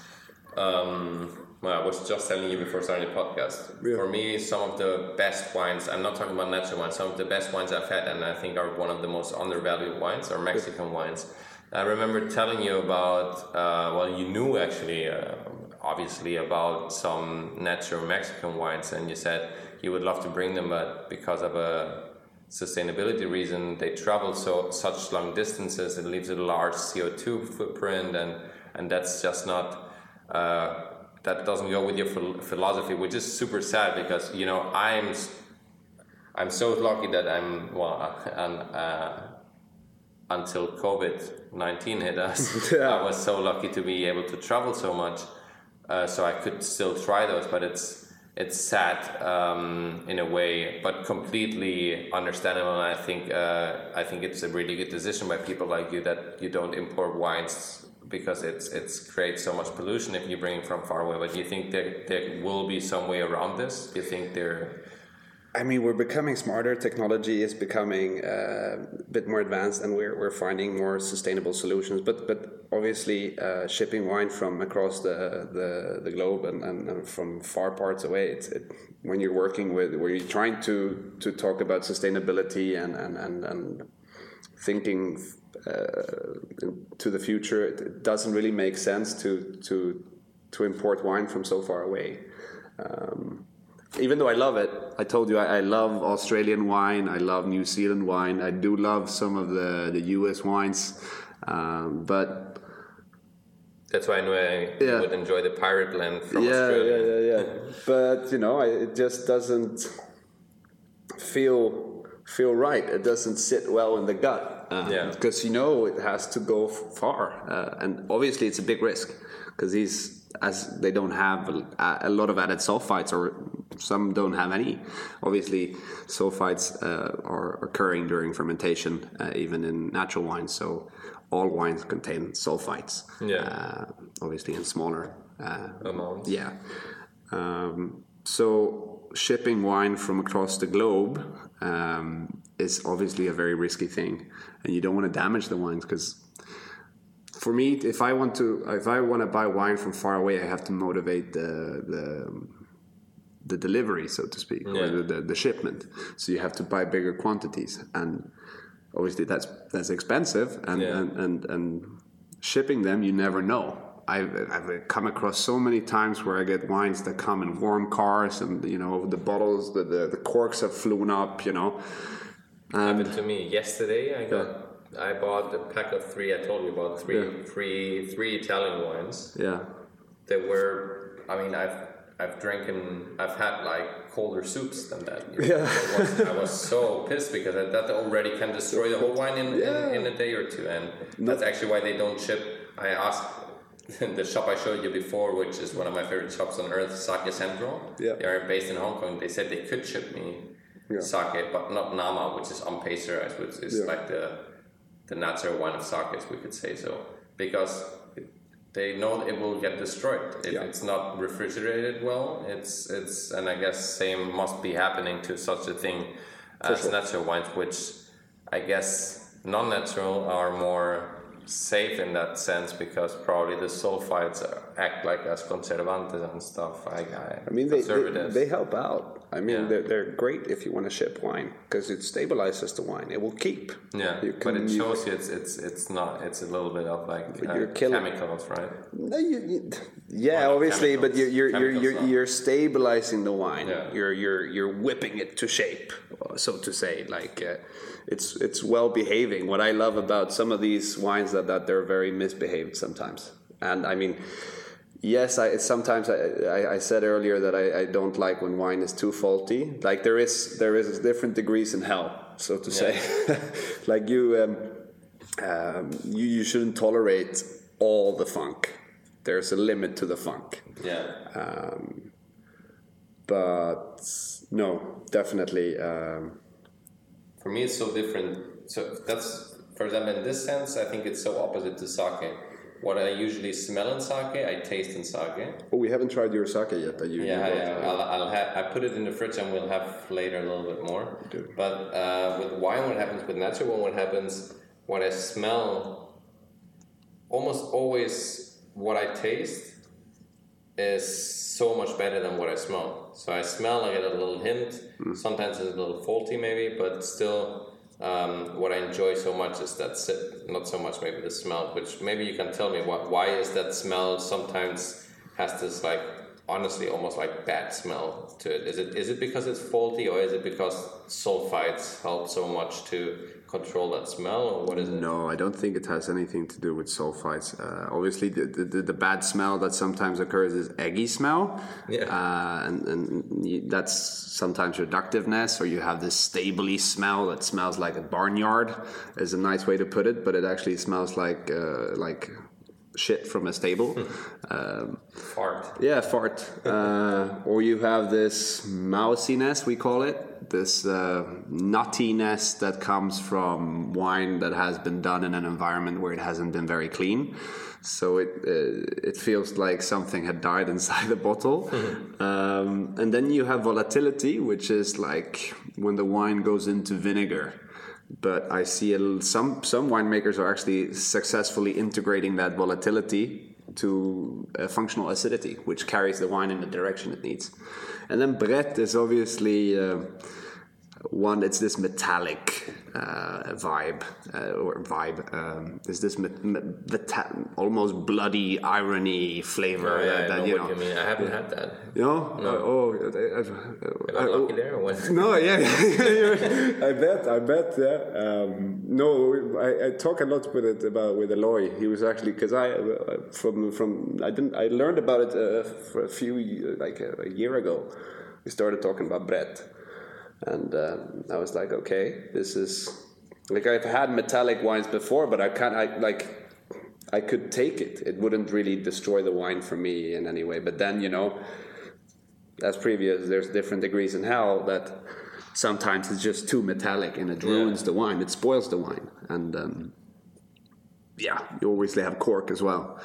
Speaker 1: um, well, I was just telling you before starting the podcast.
Speaker 2: Yeah.
Speaker 1: For me, some of the best wines, I'm not talking about natural wines, some of the best wines I've had, and I think are one of the most undervalued wines, are Mexican wines. I remember telling you about, uh, well, you knew actually, uh, obviously, about some natural Mexican wines, and you said you would love to bring them, but because of a sustainability reason, they travel so such long distances. It leaves a large CO two footprint, and and that's just not. Uh, that doesn't go with your phil- philosophy, which is super sad because you know I'm I'm so lucky that I'm well and, uh, until COVID nineteen hit us.
Speaker 2: Yeah.
Speaker 1: I was so lucky to be able to travel so much, uh, so I could still try those. But it's it's sad um, in a way, but completely understandable. And I think uh, I think it's a really good decision by people like you that you don't import wines because it's it's creates so much pollution if you bring it from far away. But do you think there there will be some way around this? Do you think there?
Speaker 2: I mean, we're becoming smarter. Technology is becoming uh, a bit more advanced, and we're, we're finding more sustainable solutions. But but obviously, uh, shipping wine from across the the, the globe and, and, from far parts away, it's it, when you're working with where you're trying to to talk about sustainability and and and, and thinking uh, to the future, it, it doesn't really make sense to to to import wine from so far away. Um, even though I love it, I told you I, I love Australian wine. I love New Zealand wine. I do love some of the the U.S. wines, um, but
Speaker 1: That's why I knew I
Speaker 2: Yeah.
Speaker 1: would enjoy the pirate blend from
Speaker 2: yeah,
Speaker 1: Australia.
Speaker 2: yeah, yeah, yeah. But you know, I, it just doesn't feel feel right. It doesn't sit well in the gut. Uh,
Speaker 1: Yeah.
Speaker 2: Because you know it has to go far, uh, and obviously it's a big risk because these as they don't have a, a lot of added sulfites or some don't have any. Obviously, sulfites uh, are occurring during fermentation, uh, even in natural wines. So all wines contain sulfites.
Speaker 1: Yeah.
Speaker 2: Uh, obviously in smaller uh,
Speaker 1: Amounts.
Speaker 2: yeah. Um, so shipping wine from across the globe um, is obviously a very risky thing, and you don't want to damage the wines because. For me, if I want to, if I want to buy wine from far away, I have to motivate the the, the delivery, so to speak,
Speaker 1: Yeah.
Speaker 2: or the, the, the shipment. So you have to buy bigger quantities, and obviously that's that's expensive, and
Speaker 1: Yeah.
Speaker 2: and, and and shipping them, you never know. I've, I've come across so many times where I get wines that come in warm cars, and you know the bottles, the the, the corks have flown up, you know.
Speaker 1: happened to me yesterday. I got I bought a pack of three. I told you about three,
Speaker 2: Yeah.
Speaker 1: three, three Italian wines.
Speaker 2: Yeah,
Speaker 1: They were. I mean, I've I've drinking. I've had like colder soups than that. you know.
Speaker 2: Yeah.
Speaker 1: I was, I was so pissed because that that already can destroy the whole wine in,
Speaker 2: Yeah.
Speaker 1: in, in a day or two, and that's actually why they don't ship. I asked. the shop I showed you before, which is one of my favorite shops on earth, Sake Central.
Speaker 2: Yeah.
Speaker 1: They are based in Hong Kong. They said they could ship me
Speaker 2: Yeah.
Speaker 1: sake, but not Nama, which is unpasteurized, which is
Speaker 2: Yeah.
Speaker 1: like the the natural wine of sakes, we could say so, because it, they know it will get destroyed if
Speaker 2: Yeah.
Speaker 1: it's not refrigerated well. It's it's and I guess same must be happening to such a thing as
Speaker 2: sure.
Speaker 1: natural wines, which I guess non-natural are more safe in that sense because probably the sulfites act like as conservantes and stuff. I, I,
Speaker 2: I mean they, they they help out. I mean
Speaker 1: Yeah.
Speaker 2: they're, they're great if you want to ship wine because it stabilizes the wine. It will keep.
Speaker 1: Yeah,
Speaker 2: You
Speaker 1: but it shows you it's it's it's not. It's a little bit of like uh,
Speaker 2: you're killing-
Speaker 1: chemicals, right?
Speaker 2: No, you, you, yeah,
Speaker 1: Well,
Speaker 2: obviously, but you're you're you're you're, you're stabilizing the wine.
Speaker 1: Yeah.
Speaker 2: You're you're you're whipping it to shape, so to say. Like uh, it's it's well behaving. What I love about some of these wines that that they're very misbehaved sometimes, and I mean. Yes, I sometimes I, I, I said earlier that I, I don't like when wine is too faulty. Like there is there is different degrees in hell, so to say. like you, um, um, you you shouldn't tolerate all the funk. There's a limit to the funk.
Speaker 1: Yeah.
Speaker 2: Um, but no, definitely. Um,
Speaker 1: For me, it's so different. So that's, for example, in this sense, I think it's so opposite to sake. What I usually smell in sake, I taste in sake.
Speaker 2: oh, we haven't tried your sake yet. That you you
Speaker 1: Yeah,
Speaker 2: brought.
Speaker 1: yeah. I'll, I'll have, I put it in the fridge and we'll have later a little bit more. But uh, with wine, what happens with natural wine? What happens? What I smell, almost always, what I taste is so much better than what I smell. So I smell, I get a little hint. Sometimes it's a little faulty, maybe, but still. Um, what I enjoy so much is that sip, not so much maybe the smell, which maybe you can tell me why, why is that smell sometimes has this like honestly almost like bad smell to it. Is it is it because it's faulty or is it because sulfites help so much to control that smell or what is it?
Speaker 2: No, I don't think it has anything to do with sulfites. Uh, obviously, the, the, the bad smell that sometimes occurs is eggy smell.
Speaker 1: Yeah.
Speaker 2: Uh, and and that's sometimes reductiveness, or you have this stably smell that smells like a barnyard, is a nice way to put it, but it actually smells like uh, like shit from a stable. um,
Speaker 1: Fart.
Speaker 2: yeah, fart. Uh, or you have this mousiness, we call it, this uh, nuttiness that comes from wine that has been done in an environment where it hasn't been very clean. So it uh, it feels like something had died inside the bottle. um, and then you have volatility, which is like when the wine goes into vinegar but I see some some winemakers are actually successfully integrating that volatility to a functional acidity, which carries the wine in the direction it needs. And then Brett is obviously uh, one. It's this metallic uh, vibe uh, or vibe. Um, is this met- meta- almost bloody irony flavor
Speaker 1: Oh, yeah,
Speaker 2: that,
Speaker 1: I
Speaker 2: that,
Speaker 1: know
Speaker 2: you know.
Speaker 1: you mean. I haven't had that.
Speaker 2: You know?
Speaker 1: No.
Speaker 2: Uh, oh, I, I've, I-
Speaker 1: I lucky there or what?
Speaker 2: no, yeah, yeah, I bet, I bet, yeah. Um, no, I, I talk a lot with it about with Eloy. He was actually because I uh, from from I didn't I learned about it uh, for a few like a, a year ago. We started talking about Brett, and um, I was like, okay, this is like I've had metallic wines before, but I can't. I like I could take it. It wouldn't really destroy the wine for me in any way. But then you know as previous, there's different degrees in hell that sometimes it's just too metallic and it ruins the wine. It spoils the wine, and um, yeah, you obviously have cork as well.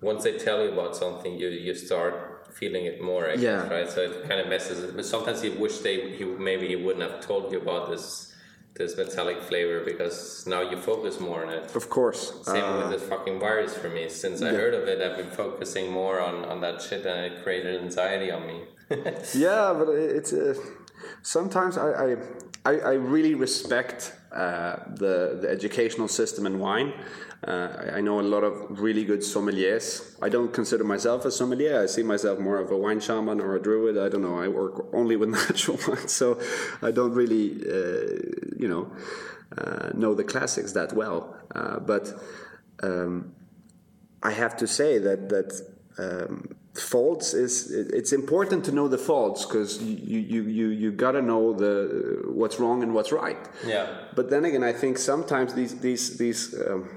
Speaker 1: Once they tell you about something, you you start feeling it more, I guess, right? So it kind of messes it. But sometimes you wish they he, maybe he wouldn't have told you about this this metallic flavor because now you focus more on it.
Speaker 2: Of course,
Speaker 1: Same
Speaker 2: uh,
Speaker 1: with this fucking virus for me. Since I heard of it, I've been focusing more on, on that shit and it created anxiety on me.
Speaker 2: yeah, but it's uh, sometimes I, I I I really respect uh, the the educational system in wine. Uh, I- know a lot of really good sommeliers. I don't consider myself a sommelier. I see myself more of a wine shaman or a druid. I don't know. I work only with natural wine, so I don't really, uh, you know, uh, know the classics that well. Uh, but um, I have to say that that um, faults is it's important to know the faults because you you you you gotta know the what's wrong and what's right.
Speaker 1: Yeah.
Speaker 2: But then again, I think sometimes these these these um,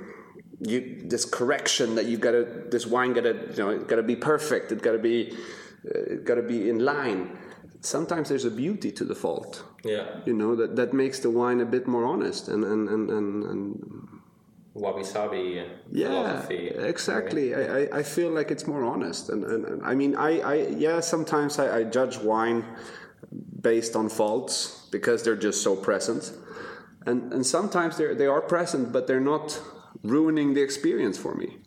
Speaker 2: you this correction that you gotta this wine gotta you know gotta be perfect. It gotta be uh, gotta be in line. Sometimes there's a beauty to the fault.
Speaker 1: Yeah.
Speaker 2: You know that that makes the wine a bit more honest and and and and, and
Speaker 1: Wabi sabi
Speaker 2: yeah
Speaker 1: philosophy.
Speaker 2: exactly I, I, I feel like it's more honest and, and, and i mean I, I yeah sometimes I, I judge wine based on faults because they're just so present and and sometimes they're they are present but they're not ruining the experience for me.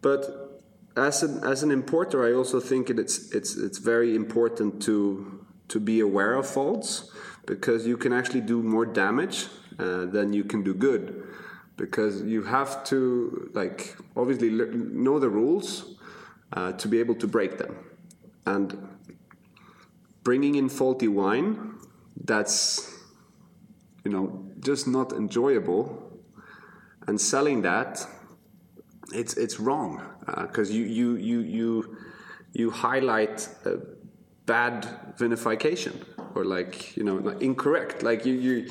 Speaker 2: But as an as an importer i also think it, it's it's it's very important to to be aware of faults because you can actually do more damage uh, than you can do good. Because you have to like obviously know the rules uh, to be able to break them. And bringing in faulty wine that's you know just not enjoyable and selling that it's it's wrong because you you you you you highlight uh, bad vinification or like you know like incorrect like you you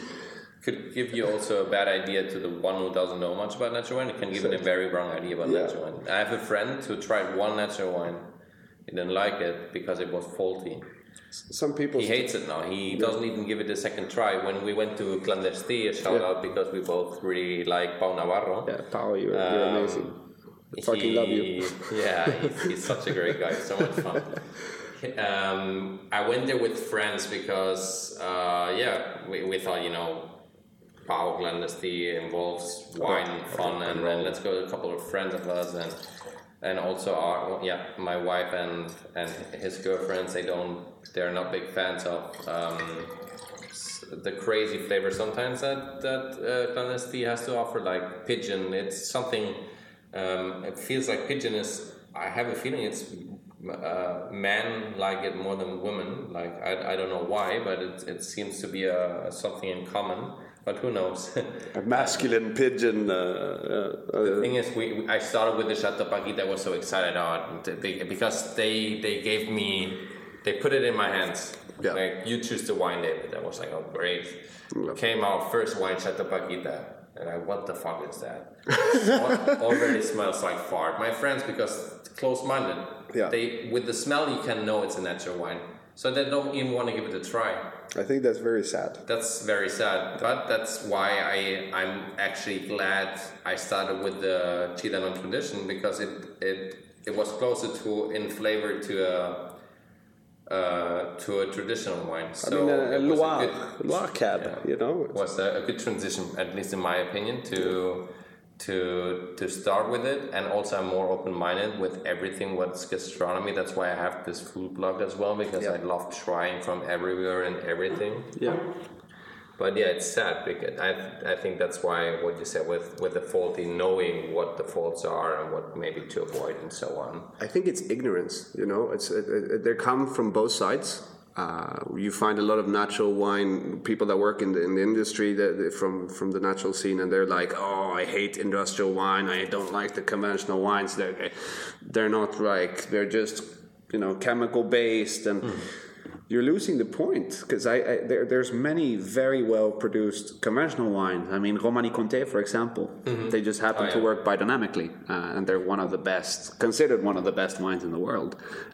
Speaker 1: could give you also a bad idea to the one who doesn't know much about natural wine. It can give you a very wrong idea about
Speaker 2: Yeah.
Speaker 1: natural wine. I have a friend who tried one natural wine. He didn't like it because it was faulty.
Speaker 2: Some people
Speaker 1: He hates it now. He doesn't even give it a second try. When we went to Clandestí, a shout
Speaker 2: Yeah.
Speaker 1: out because we both really like Pau Navarro.
Speaker 2: yeah Paul you're, you're
Speaker 1: Um,
Speaker 2: amazing I fucking love you
Speaker 1: Yeah, he's, he's such a great guy. So much fun. Um, I went there with friends because, uh, yeah, we, we thought, you know, Pau Clandestí involves wine, fun, and then let's go with a couple of friends of us and and also our yeah my wife and and his girlfriends they don't they're not big fans of um, the crazy flavor sometimes that that uh, Clandestí has to offer like pigeon. It's something um, it feels like pigeon is I have a feeling it's uh, men like it more than women like I, I don't know why but it, it seems to be a, something in common but who knows
Speaker 2: a masculine pigeon uh, uh, uh,
Speaker 1: The thing is, we, I started with the Chateau Paquita. I was so excited on they, because they they gave me they put it in my hands.
Speaker 2: Yeah.
Speaker 1: Like you choose the wine, David. I was like, oh great.
Speaker 2: Yeah.
Speaker 1: Came out first wine Chateau Paquita, and I what the fuck is that? Al- Already smells like fart. My friends, because close-minded,
Speaker 2: Yeah.
Speaker 1: they with the smell you can know it's a natural wine, so they don't even want to give it a try.
Speaker 2: I think that's very sad.
Speaker 1: That's very sad, but that's why I I'm actually glad I started with the Chilean tradition because it it it was closer to in flavor to a uh, to a traditional wine. So
Speaker 2: I mean uh,
Speaker 1: it was a good-
Speaker 2: Loire cab you know?
Speaker 1: Was a, a good transition, at least in my opinion, to to to start with it, and also I'm more open minded with everything what's gastronomy. That's why I have this food blog as well because I love trying from everywhere and everything.
Speaker 2: yeah
Speaker 1: But yeah, it's sad because I I think that's why what you said with with the faulty knowing what the faults are and what maybe to avoid and so on.
Speaker 2: I think it's ignorance. You know, it's it, it, they come from both sides. Uh, you find a lot of natural wine people that work in the, in the industry that, from from the natural scene, and they're like, "Oh, I hate industrial wine. I don't like the conventional wines. They're they're not like they're just you know chemical based and." You're losing the point because I, I there, there's many very well produced conventional wines. I mean, Romanée-Conti, for example, they just happen
Speaker 1: Oh,
Speaker 2: to work biodynamically, uh, and they're one of the best, considered one of the best wines in the world.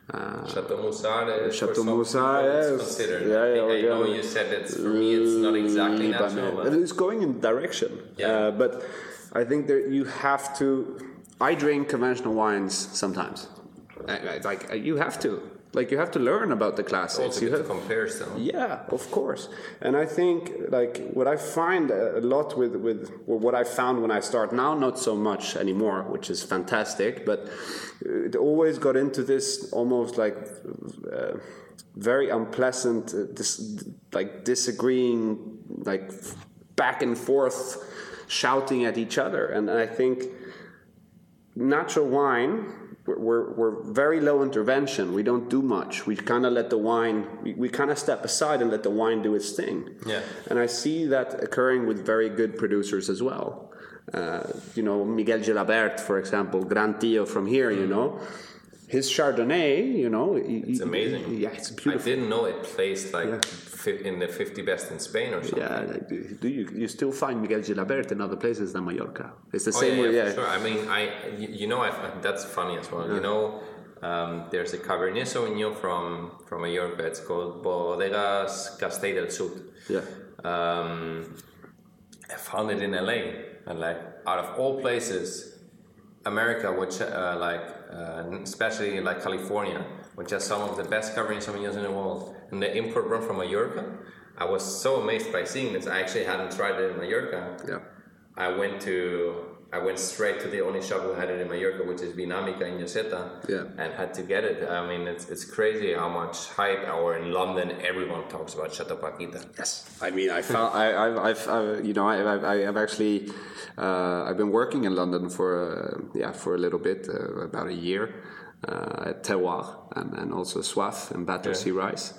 Speaker 2: Uh,
Speaker 1: Chateau Musar is
Speaker 2: Chateau
Speaker 1: Musar,
Speaker 2: yes.
Speaker 1: considered.
Speaker 2: Yeah,
Speaker 1: I,
Speaker 2: yeah,
Speaker 1: I know you said it's for me it's not exactly natural,
Speaker 2: Libanais.
Speaker 1: but
Speaker 2: It's going in direction.
Speaker 1: Yeah.
Speaker 2: Uh, but I think that you have to. I drink conventional wines sometimes. I, like uh, you have to. Like you have to learn about the classics.
Speaker 1: also
Speaker 2: You have,
Speaker 1: to compare still.
Speaker 2: yeah, of course. And I think like what I find a lot with with what I found when I start now, not so much anymore, which is fantastic. But it always got into this almost like uh, very unpleasant, uh, dis, like disagreeing, like back and forth, shouting at each other. And I think natural wine we're, we're, we're very low intervention. We don't do much. We kind of let the wine we, we kind of step aside and let the wine do its thing.
Speaker 1: Yeah.
Speaker 2: and i see that occurring with very good producers as well. Uh, you know miguel gelabert for example gran tio from here you know his chardonnay you know
Speaker 1: It's amazing.
Speaker 2: yeah it's beautiful.
Speaker 1: I didn't know it placed like
Speaker 2: Yeah.
Speaker 1: in the 50 best in Spain or something.
Speaker 2: yeah, like, do you, you still find Miguel Gelabert in other places than Mallorca? It's the
Speaker 1: Oh,
Speaker 2: same
Speaker 1: yeah,
Speaker 2: way,
Speaker 1: yeah, sure. I mean, I you, you know, I, that's funny as well. You know, um, there's a Cabernet Sauvignon from from Mallorca. It's called Bodegas Castell del Sud.
Speaker 2: Yeah.
Speaker 1: Um, I found it in LA, and like out of all places, America, which uh, like uh, especially like California, which has some of the best Cabernet Sauvignons in the world, and the import run from Mallorca. I was so amazed by seeing this. I actually hadn't tried it in Mallorca.
Speaker 2: Yeah.
Speaker 1: I went to I went straight to the only shop who had it in Mallorca, which is Vinamica in Lloseta,
Speaker 2: Yeah.
Speaker 1: and had to get it. I mean, it's, it's crazy how much hype. Or in London, everyone talks about Chateau Paquita.
Speaker 2: Yes, I mean, I found I, I've, I've, I've you know, I, I've, I've actually, uh, I've been working in London for, uh, yeah, for a little bit, uh, about a year, uh, at Terroir and, and also Soif and Battersea Rise,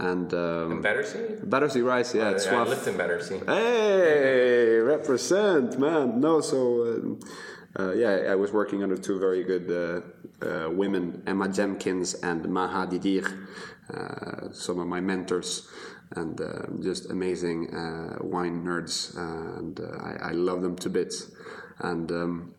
Speaker 2: and um,
Speaker 1: Battersea?
Speaker 2: Battersea Rise, yeah, it's
Speaker 1: I
Speaker 2: Soif.
Speaker 1: lived in Battersea.
Speaker 2: Hey, represent, man. No, so um, uh, yeah, I was working under two very good uh, uh, women, Emma Jemkins and Maha Didir, uh, some of my mentors, and uh, just amazing uh, wine nerds, and I, I, love them to bits. And um,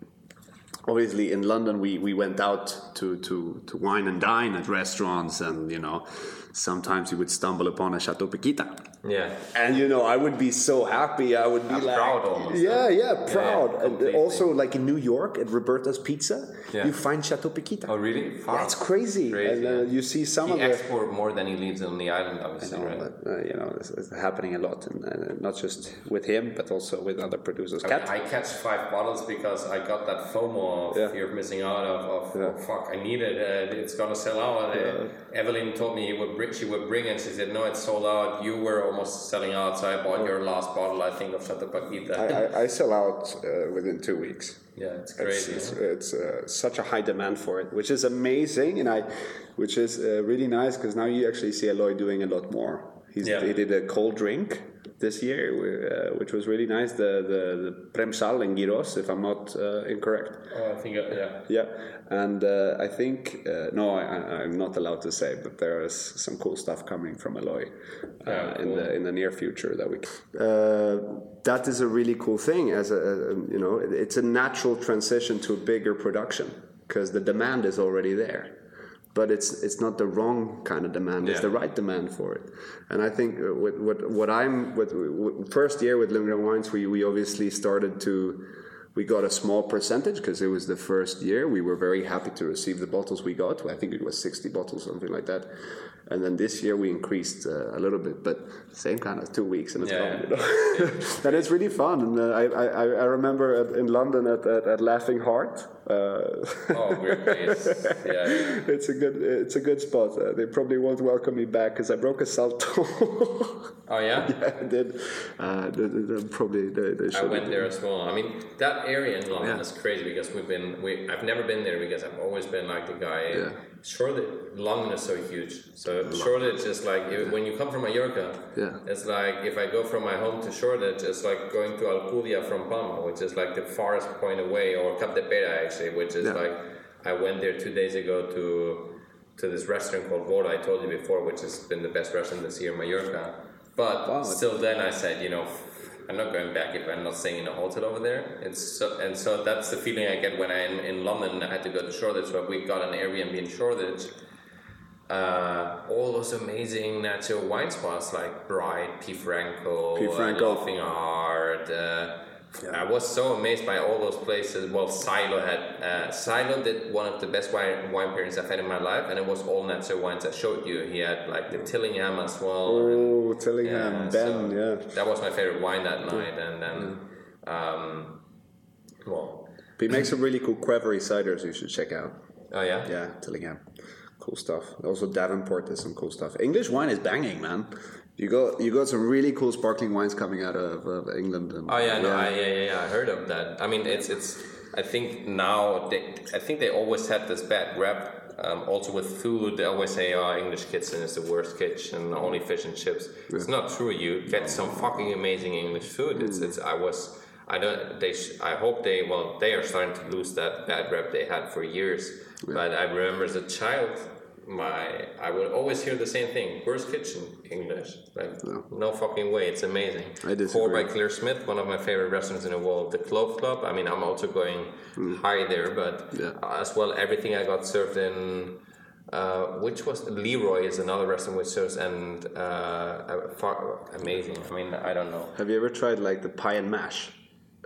Speaker 2: obviously in London we, we went out to, to, to wine and dine at restaurants and you know sometimes you would stumble upon a Chateau Paquita
Speaker 1: yeah.
Speaker 2: And you know, I would be so happy. I would be
Speaker 1: I'm
Speaker 2: like,
Speaker 1: proud almost.
Speaker 2: Yeah, yeah, proud.
Speaker 1: Yeah,
Speaker 2: and also, like in New York at Roberta's Pizza,
Speaker 1: yeah.
Speaker 2: you find Chateau Paquita.
Speaker 1: Oh, really?
Speaker 2: Yeah, it's crazy.
Speaker 1: crazy
Speaker 2: and uh, you see some
Speaker 1: he
Speaker 2: of the.
Speaker 1: export more than he leaves on the island, obviously,
Speaker 2: know,
Speaker 1: right?
Speaker 2: but, uh, you know, it's, it's, happening a lot, and uh, not just with him, but also with other producers.
Speaker 1: I,
Speaker 2: Cat.
Speaker 1: I catch five bottles because I got that FOMO of
Speaker 2: Yeah.
Speaker 1: fear of missing out. Of, of oh, fuck, I need it. Uh, it's gonna sell out. Uh, Evelyn told me he would bring, she would bring it. She said, "No, it's sold out. You were almost selling out." So I bought your last bottle, I think, of Chateau Paquita.
Speaker 2: I, I, I sell out uh, within two weeks.
Speaker 1: Yeah, it's crazy.
Speaker 2: It's, it's, it's uh, such a high demand for it, which is amazing, and I, which is uh, really nice because now you actually see Eloy doing a lot more. He's,
Speaker 1: Yeah.
Speaker 2: He did a cold drink this year, uh, which was really nice. The the, the Premsal in Giros, if I'm not uh, incorrect.
Speaker 1: Oh, I think, uh, yeah.
Speaker 2: Yeah, and uh, I think uh, no, I, I- I'm not allowed to say, but there is some cool stuff coming from Eloy uh,
Speaker 1: Yeah,
Speaker 2: in the in the near future that we. Uh, that is a really cool thing. As a, a you know, it- it's a natural transition to a bigger production because the demand is already there. But it's it's not the wrong kind of demand. It's the right demand for it, and I think uh, what what, what I'm with, with first year with Lundgren Wines, we we obviously started to we got a small percentage because it was the first year. We were very happy to receive the bottles we got. I think it was 60 bottles, something like that. And then this year we increased uh, a little bit, but same kind of two weeks and it's
Speaker 1: Yeah,
Speaker 2: gone. You know? and it's really fun. And uh, I, I, I remember at, in London at, at, at Laughing Heart. Uh,
Speaker 1: Oh, weird place. Yeah, yeah.
Speaker 2: it's a good it's a good spot. Uh, they probably won't welcome me back because I broke a salto.
Speaker 1: Oh, yeah?
Speaker 2: yeah, I did. Uh, they, they- probably they, they
Speaker 1: I went there as well. I mean, that area in London
Speaker 2: Yeah.
Speaker 1: is crazy because we've been. We, I've never been there because I've always been like the guy.
Speaker 2: Yeah.
Speaker 1: Shoreditch, London is so huge. So Shoreditch is like if- when you come from Mallorca.
Speaker 2: Yeah.
Speaker 1: It's like if I go from my home to Shoreditch, it's like going to Alcudia from Palma, which is like the farthest point away, or Cap de Pera actually, which is
Speaker 2: Yeah.
Speaker 1: like I went there two days ago to to this restaurant called Voro I told you before, which has been the best restaurant this year in Mallorca. But
Speaker 2: Wow.
Speaker 1: still, then I said, you know, I'm not going back if I'm not staying in a hotel over there. It's so, and so that's the feeling I get when I'm in London. I had to go to Shoreditch, but we got an Airbnb in Shoreditch. Uh, all those amazing natural wine spots like Bright, P. Franco,
Speaker 2: P. Franco.
Speaker 1: Laughing Heart. Uh, I was so amazed by all those places. Well, Silo had uh, Silo did one of the best wine wine pairings I've had in my life, and it was all natural wines I showed you. He had like the Tillingham as well. and-
Speaker 2: Oh, Tillingham,
Speaker 1: yeah,
Speaker 2: Ben,
Speaker 1: so
Speaker 2: yeah.
Speaker 1: That was my favorite wine that night, and then, um, well,
Speaker 2: He makes some really cool qvevri ciders you should check out.
Speaker 1: oh yeah,
Speaker 2: Yeah, Tillingham. Cool stuff. Also Davenport is some cool stuff. English wine is banging, man. You got you got some really cool sparkling wines coming out of, of England. And,
Speaker 1: Oh yeah, no, I, yeah, yeah, yeah. I heard of that. I mean, it's it's. I think now they, I think they always had this bad rep. Um, also with food, they always say, "Oh, English kitchen is the worst kitchen, only fish and chips." It's not true. You get some fucking amazing English food. It's it's. I was. I don't. They. Sh- I hope they. Well, they are starting to lose that bad rep they had for years. But I remember as a child, my I would always hear the same thing: worst kitchen English. Like no, fucking way. It's amazing.
Speaker 2: I disagree.
Speaker 1: Core by Clare Smyth, one of my favorite restaurants in the world. The Clove Club. I mean, I'm also going high there, but
Speaker 2: Yeah.
Speaker 1: as well, everything I got served in. Uh, which was Leroy is another restaurant which serves and uh, far, amazing. I mean, I don't know.
Speaker 2: Have you ever tried like the pie and mash?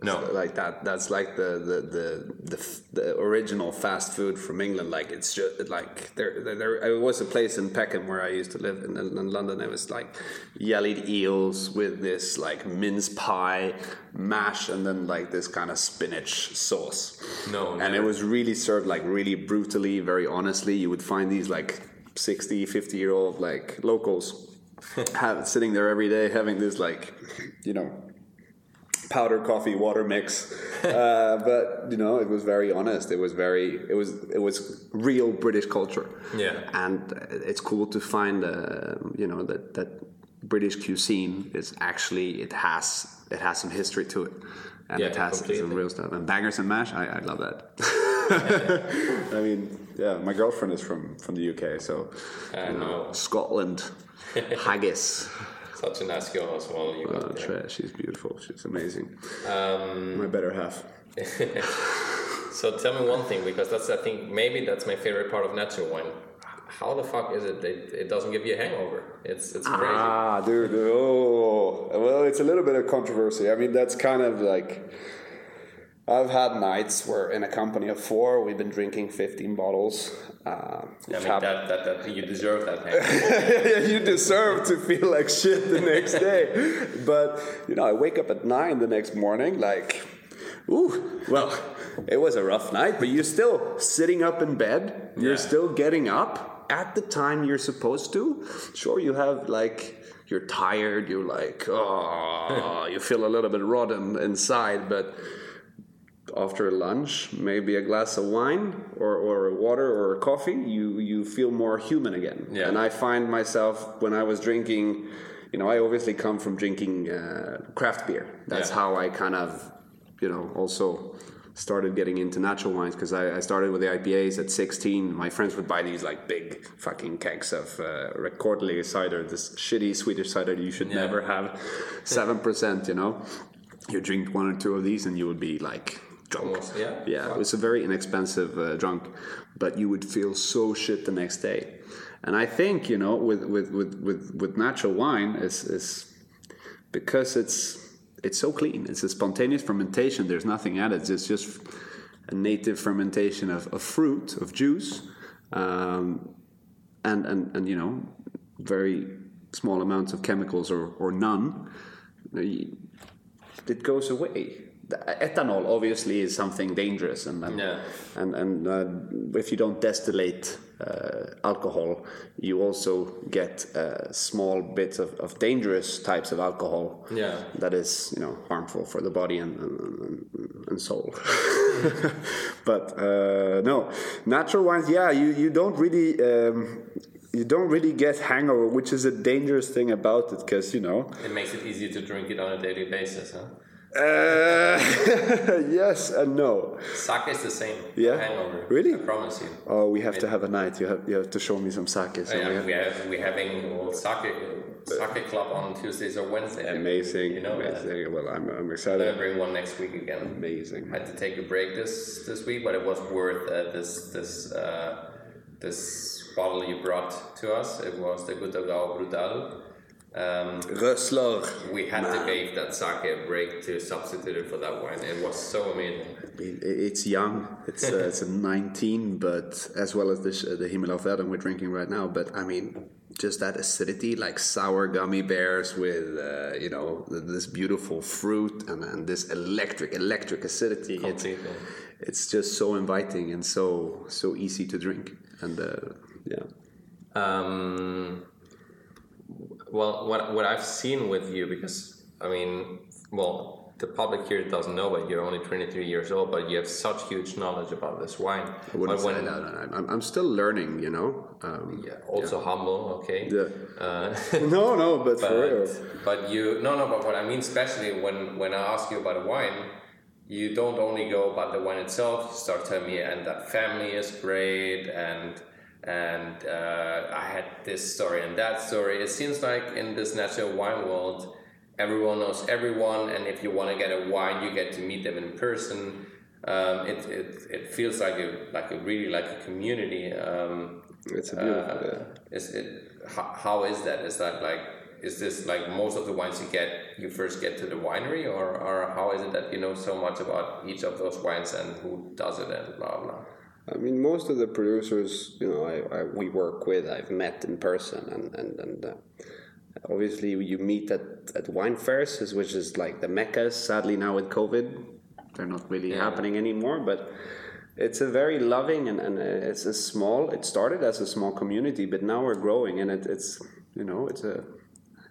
Speaker 1: No.
Speaker 2: Like that. That's like the the, the the the original fast food from England. Like it's just like there there, there it was a place in Peckham where I used to live in, in London. It was like yellowed eels with this like mince pie mash and then like this kind of spinach sauce.
Speaker 1: No,
Speaker 2: and it was really served like really brutally, very honestly. You would find these like 60, 50 year old like locals have, sitting there every day having this like you know powder coffee water mix uh, but you know it was very honest it was very it was it was real british culture
Speaker 1: Yeah.
Speaker 2: and it's cool to find uh, you know that that british cuisine is actually it has it has some history to it and
Speaker 1: Yeah,
Speaker 2: it has some real stuff. And bangers and mash, I, I love that. I mean, yeah, my girlfriend is from from the UK, so
Speaker 1: I
Speaker 2: you
Speaker 1: know.
Speaker 2: Scotland, haggis.
Speaker 1: Such a nice girl as well. You got there.
Speaker 2: She's beautiful. She's amazing.
Speaker 1: Um,
Speaker 2: My better half.
Speaker 1: so tell me one thing, because that's I think maybe that's my favorite part of natural wine. How the fuck is it? It, it doesn't give you a hangover. It's it's crazy.
Speaker 2: Ah, dude. Oh, well, it's a little bit of controversy. I mean, that's kind of like. I've had nights where, in a company of four, we've been drinking 15 bottles. Uh,
Speaker 1: I mean that, that, that you deserve that hangover.
Speaker 2: you deserve to feel like shit the next day. But, you know, I wake up at nine the next morning, like, ooh, well, it was a rough night, but you're still sitting up in bed. You're
Speaker 1: Yeah.
Speaker 2: still getting up at the time you're supposed to. Sure, you have like, you're tired, you're like, oh, you feel a little bit rotten inside, but after lunch, maybe a glass of wine or, or water or coffee, you, you feel more human again.
Speaker 1: Yeah.
Speaker 2: And I find myself when I was drinking, you know, I obviously come from drinking uh, craft beer. That's
Speaker 1: Yeah.
Speaker 2: how I kind of, you know, also started getting into natural wines because I, I started with the IPAs at 16. My friends would buy these like big fucking kegs of uh, Rekorderlig cider, this shitty Swedish cider you should
Speaker 1: Yeah.
Speaker 2: never have, 7%, you know. You drink one or two of these and you would be like drunk.
Speaker 1: Almost, yeah.
Speaker 2: Yeah, it was a very inexpensive uh, drunk, but you would feel so shit the next day. And I think you know, with with with with, with natural wine is is because it's it's so clean. It's a spontaneous fermentation. There's nothing added. It's just a native fermentation of, of fruit of juice, um, and and and you know, very small amounts of chemicals or or none. It goes away. Ethanol obviously is something dangerous, and and
Speaker 1: Yeah.
Speaker 2: and, and uh, if you don't distillate uh, alcohol, you also get uh, small bits of, of dangerous types of alcohol.
Speaker 1: Yeah.
Speaker 2: that is you know harmful for the body and and, and, and soul. but uh, no, natural wines. Yeah, you you don't really. Um, you don't really get hangover, which is a dangerous thing about it, because you know
Speaker 1: It makes it easier to drink it on a daily basis, huh?
Speaker 2: Uh, yes and no.
Speaker 1: Sake is the same.
Speaker 2: Yeah?
Speaker 1: Hangover.
Speaker 2: Really?
Speaker 1: I promise you.
Speaker 2: Oh, we have to have a night. You have you have to show me some sake. So we have-
Speaker 1: we have we having a sake sake club on Tuesdays or Wednesdays.
Speaker 2: amazing.
Speaker 1: You know
Speaker 2: amazing. Well, I'm I'm
Speaker 1: I'm gonna
Speaker 2: excited.
Speaker 1: bring one next week again.
Speaker 2: Amazing.
Speaker 1: I had to take a break this this week, but it was worth uh, this this uh, this bottle you brought to us. It was the Gut Oggau Brutal. Um,
Speaker 2: Rössler.
Speaker 1: we had to give that sake a break to substitute it for that wine. It was so amazing.
Speaker 2: It- It's young. It's uh, it's a 19, but as well as this uh, the Himmel of we're drinking right now. But I mean, just that acidity, like sour gummy bears with uh, you know this beautiful fruit and, and this electric electric acidity. It's, it's just so inviting and so so easy to drink. And uh, yeah.
Speaker 1: Um, well, what what I've seen with you, because I mean, well, the public here doesn't know, but you're only 23 years old, but you have such huge knowledge about this wine.
Speaker 2: I wouldn't
Speaker 1: but
Speaker 2: say
Speaker 1: when,
Speaker 2: that. I'm, I'm still learning, you know. Um,
Speaker 1: Yeah, also humble, okay.
Speaker 2: Yeah.
Speaker 1: Uh,
Speaker 2: no, no, but, for real.
Speaker 1: but, but you no no but what I mean especially when when I ask you about a wine you don't only go about the wine itself you start telling me and that family is great and and uh, I had this story and that story it seems like in this natural wine world everyone knows everyone and if you want to get a wine you get to meet them in person um, it, it, it feels like a like a really like a community um,
Speaker 2: It's a beautiful.
Speaker 1: uh,
Speaker 2: yeah.
Speaker 1: is it how, how is that? Is that like is this like most of the wines you get you first get to the winery or, or how is it that you know so much about each of those wines and who does it and blah blah?
Speaker 2: I mean, most of the producers, you know, I, I we work with, I've met in person, and and and uh, obviously you meet at at wine fairs, which is like the mecca. Sadly, now with COVID, they're not really
Speaker 1: Yeah.
Speaker 2: happening anymore. But it's a very loving and and uh, it's a small. It started as a small community, but now we're growing, and it, it's you know, it's a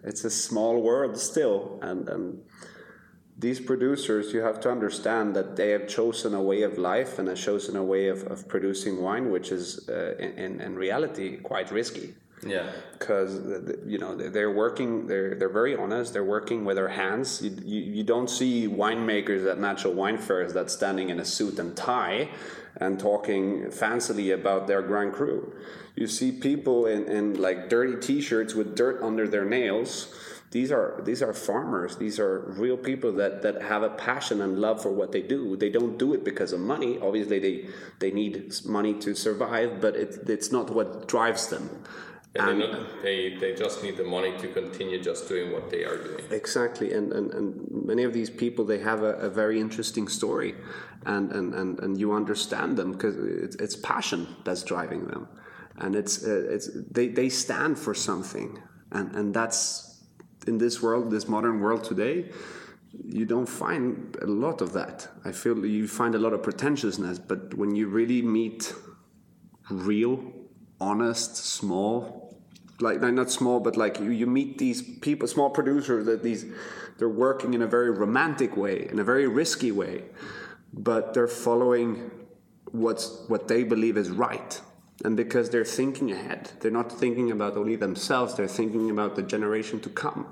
Speaker 2: it's a small world still, and and these producers, you have to understand that they have chosen a way of life and have chosen a way of, of producing wine, which is uh, in, in, reality quite risky.
Speaker 1: Yeah.
Speaker 2: because you know they're- they're working. They're they're very honest. They're working with their hands. You, you, you don't see winemakers at natural wine fairs that standing in a suit and tie and talking fancily about their Grand Cru. You see people in, in like dirty T-shirts with dirt under their nails. These are these are farmers. These are real people that, that have a passion and love for what they do. They don't do it because of money. Obviously, they they need money to survive, but it, it's not what drives them. And-
Speaker 1: not, they, they just need the money to continue just doing what they are doing.
Speaker 2: Exactly, and, and, and many of these people they have a, a very interesting story, and, and, and, and you understand them because it's, it's passion that's driving them, and it's uh, it's they, they stand for something, and and that's in this world, this modern world today, you don't find a lot of that. I feel you find a lot of pretentiousness, but when you really meet real, honest, small, like not small, but like you, you meet these people, small producers that these they're working in a very romantic way, in a very risky way, but they're following what's what they believe is right. And because they're thinking ahead, they're not thinking about only themselves, they're thinking about the generation to come.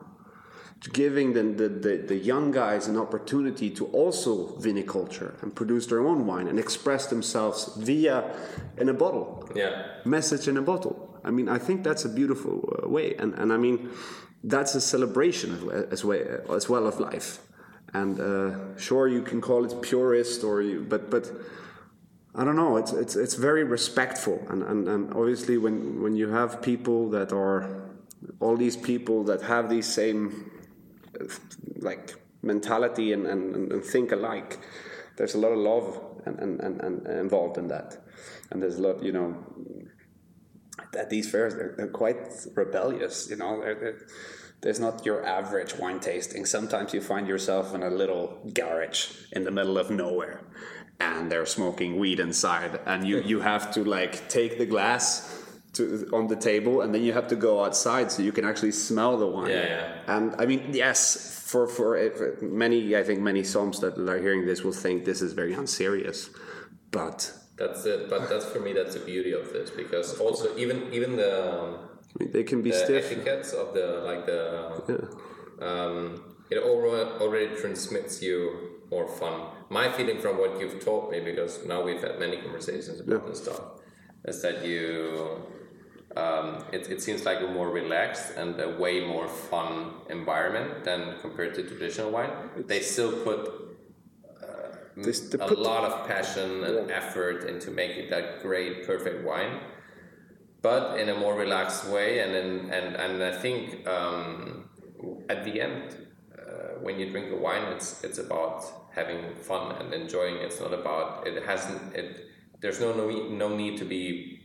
Speaker 2: Giving the, the, the, the young guys an opportunity to also viniculture and produce their own wine and express themselves via in a bottle.
Speaker 1: Yeah.
Speaker 2: message in a bottle. I mean i think that's a beautiful uh, way. And, and i mean that's a celebration as well, as well of life. And uh, sure you can call it purist or you but but I don't know. It's it's it's very respectful, and, and, and obviously when when you have people that are all these people that have these same like mentality and, and, and think alike, there's a lot of love and, and, and, and involved in that, and there's a lot you know. At these fairs, they're, they're quite rebellious. You know, they're, they're, there's not your average wine tasting. Sometimes you find yourself in a little garage in the middle of nowhere and they're smoking weed inside and you, you have to like take the glass to, on the table and then you have to go outside so you can actually smell the wine
Speaker 1: Yeah, yeah.
Speaker 2: and i mean yes for, for for many i think many soms that are hearing this will think this is very unserious but
Speaker 1: That's it. But that's for me. That's the beauty of this because also even even the um,
Speaker 2: I mean, they can be
Speaker 1: the
Speaker 2: stiff
Speaker 1: etiquettes of the like the
Speaker 2: yeah.
Speaker 1: um, it already, already transmits you more fun. My feeling from what you've told me, because now we've had many conversations about this stuff, is that you um, it, it seems like a more relaxed and a way more fun environment than compared to traditional wine. They still put
Speaker 2: This-
Speaker 1: a
Speaker 2: put-
Speaker 1: lot of passion and effort into making that great, perfect wine, but in a more relaxed way. And in, and and I think um, at the end, uh, when you drink a wine, it's it's about having fun and enjoying. It's not about it hasn't it. There's no no, no need to be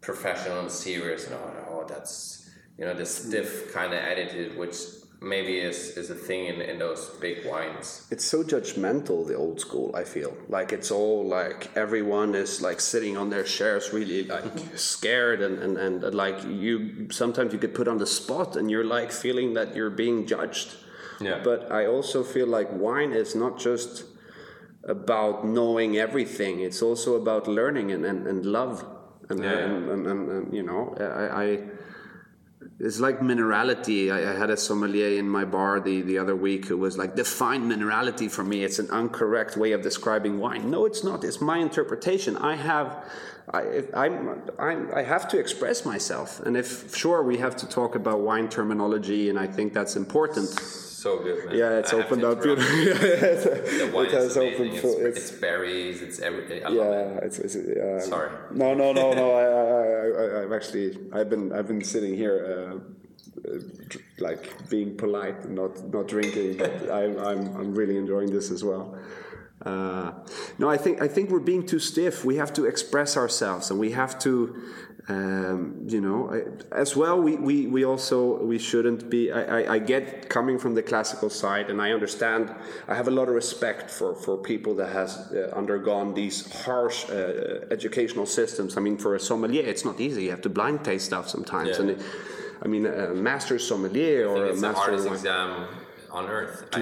Speaker 1: professional and serious. No, oh, no, that's you know the mm. stiff kind of attitude, which maybe is is a thing in, in those big wines.
Speaker 2: it's so judgmental the old school i feel like it's all like everyone is like sitting on their chairs really like scared and, and and like you sometimes you get put on the spot and you're like feeling that you're being judged
Speaker 1: Yeah.
Speaker 2: but i also feel like wine is not just about knowing everything it's also about learning and, and, and love and,
Speaker 1: Yeah.
Speaker 2: and, and, and, and, you know I, I it's like minerality. I, I had a sommelier in my bar the, the other week who was like, define minerality for me. It's an incorrect way of describing wine. No, it's not. It's my interpretation. I have, I, I'm, I'm, I have to express myself. And if, sure, we have to talk about wine terminology, and I think that's important.
Speaker 1: So good, man.
Speaker 2: Yeah, it's
Speaker 1: I
Speaker 2: opened up.
Speaker 1: you. The wine
Speaker 2: it has opened
Speaker 1: It's,
Speaker 2: for-
Speaker 1: it's, berries. It's everything. I love it.
Speaker 2: yeah, it's, it's uh,
Speaker 1: Sorry.
Speaker 2: No, no, no, no. I, I, I, I've actually, I've been, I've been sitting here, uh, uh, like being polite, not, not drinking. But I'm, I'm, I'm really enjoying this as well. Uh, no, I think, I think we're being too stiff. We have to express ourselves, and we have to, um, you know, I- as well. We, we, we also we shouldn't be. I, I, I get coming from the classical side, and I understand. I have a lot of respect for, for people that has uh, undergone these harsh uh, educational systems. I mean, for a sommelier, it's not easy. You have to blind taste stuff sometimes,
Speaker 1: Yeah.
Speaker 2: and it, I mean, a master sommelier or a
Speaker 1: it's the
Speaker 2: master
Speaker 1: hardest
Speaker 2: wine-
Speaker 1: exam on earth.
Speaker 2: It's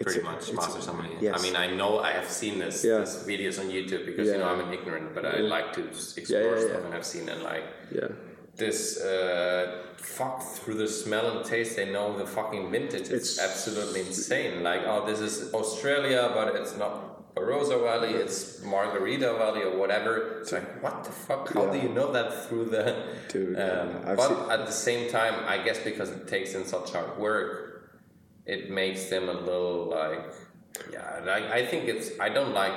Speaker 1: pretty much master sommelier.
Speaker 2: yes.
Speaker 1: I mean, I know I have seen this,
Speaker 2: Yeah.
Speaker 1: this videos on YouTube because you know I'm an ignorant, but I like to explore
Speaker 2: yeah,
Speaker 1: stuff,
Speaker 2: yeah.
Speaker 1: and I've seen it like
Speaker 2: Yeah.
Speaker 1: this uh, fuck through the smell and taste they know the fucking vintage. It's,
Speaker 2: It's-
Speaker 1: absolutely insane. Like oh, this is Australia, but it's not Barossa Valley. It's Margarita Valley or whatever. It's like what the fuck? How do you know that through the?
Speaker 2: Dude,
Speaker 1: um,
Speaker 2: I've
Speaker 1: but at the same time, I guess because it takes in such hard work, it makes them a little like yeah. Like I think it's I don't like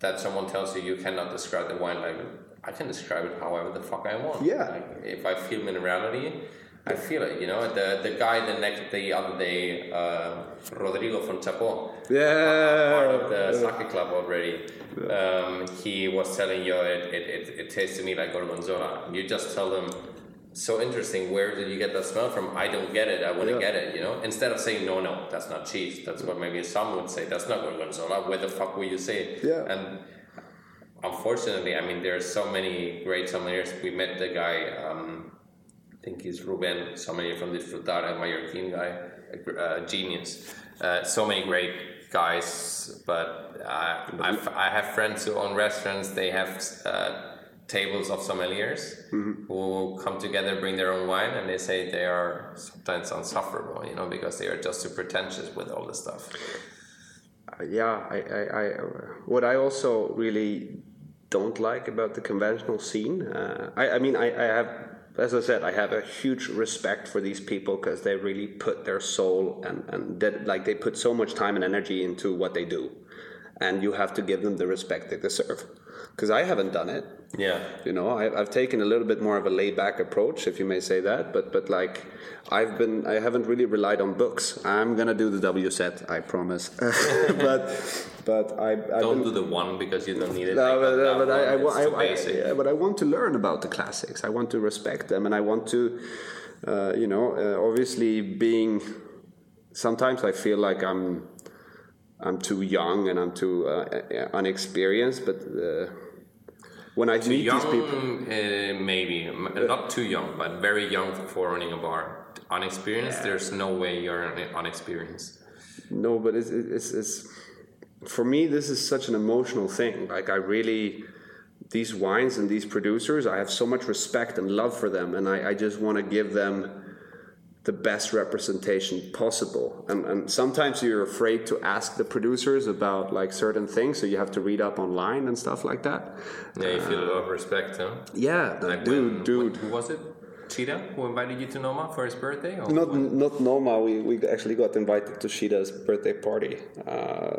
Speaker 1: that someone tells you you cannot describe the wine like I can describe it however the fuck I want.
Speaker 2: Yeah.
Speaker 1: Like if I feel minerality, I feel it. You know, the the guy the next the other day, uh, Rodrigo from Chapo, part
Speaker 2: Yeah.
Speaker 1: of the sake club already. Um, he was telling you it, it, it, it tastes to me like gorgonzola. You just tell them, so interesting. Where did you get that smell from? I don't get it. I want to
Speaker 2: Yeah.
Speaker 1: get it. You know, instead of saying no, no, that's not cheese. That's what maybe some would say. That's not gorgonzola. Where the fuck will you say it?
Speaker 2: Yeah.
Speaker 1: And unfortunately, I mean, there are so many great sommeliers. We met the guy. Um, I think he's Ruben, sommelier from the Frutara, Mallorquin guy, a uh, genius. Uh, so many great guys, but uh, I've, I have friends who own restaurants. They have uh, tables of sommeliers who come together, bring their own wine, and they say they are sometimes unsufferable, you know, because they are just too pretentious with all this stuff.
Speaker 2: yeah, I, I, I, what I also really don't like about the conventional scene, uh, I, I mean, I, I have, as I said, I have a huge respect for these people because they really put their soul and, and that, like they put so much time and energy into what they do. And you have to give them the respect they deserve. Because I haven't done it.
Speaker 1: Yeah.
Speaker 2: You know, I, I've taken a little bit more of a laid back approach, if you may say that. But but like, I've been, I haven't really relied on books. I'm gonna do the WSET, I promise. but but I I've
Speaker 1: Don't
Speaker 2: been,
Speaker 1: do the one because you don't need it.
Speaker 2: no, but, uh, but I, I,
Speaker 1: one,
Speaker 2: wa-
Speaker 1: it's too
Speaker 2: I, yeah, but I want to learn about the classics. I want to respect them, and I want to, uh, you know, uh, obviously being. Sometimes I feel like I'm, I'm too young and I'm too uh, unexperienced. But uh, when I meet
Speaker 1: young,
Speaker 2: these people,
Speaker 1: uh, maybe not too young, but very young for running a bar. Unexperienced, there's no way you're unexperienced.
Speaker 2: No, but it's, it's, it's for me. This is such an emotional thing. Like I really, these wines and these producers, I have so much respect and love for them, and I, I just want to give them the best representation possible. And, and sometimes you're afraid to ask the producers about like certain things, so you have to read up online and stuff like that.
Speaker 1: Yeah, you feel a lot of respect, huh?
Speaker 2: Yeah,
Speaker 1: Like
Speaker 2: dude,
Speaker 1: when-
Speaker 2: dude.
Speaker 1: who was it? Tschida, who invited you to Noma for his birthday? Or
Speaker 2: Not not Noma. We, we actually got invited to Tschida's birthday party, uh,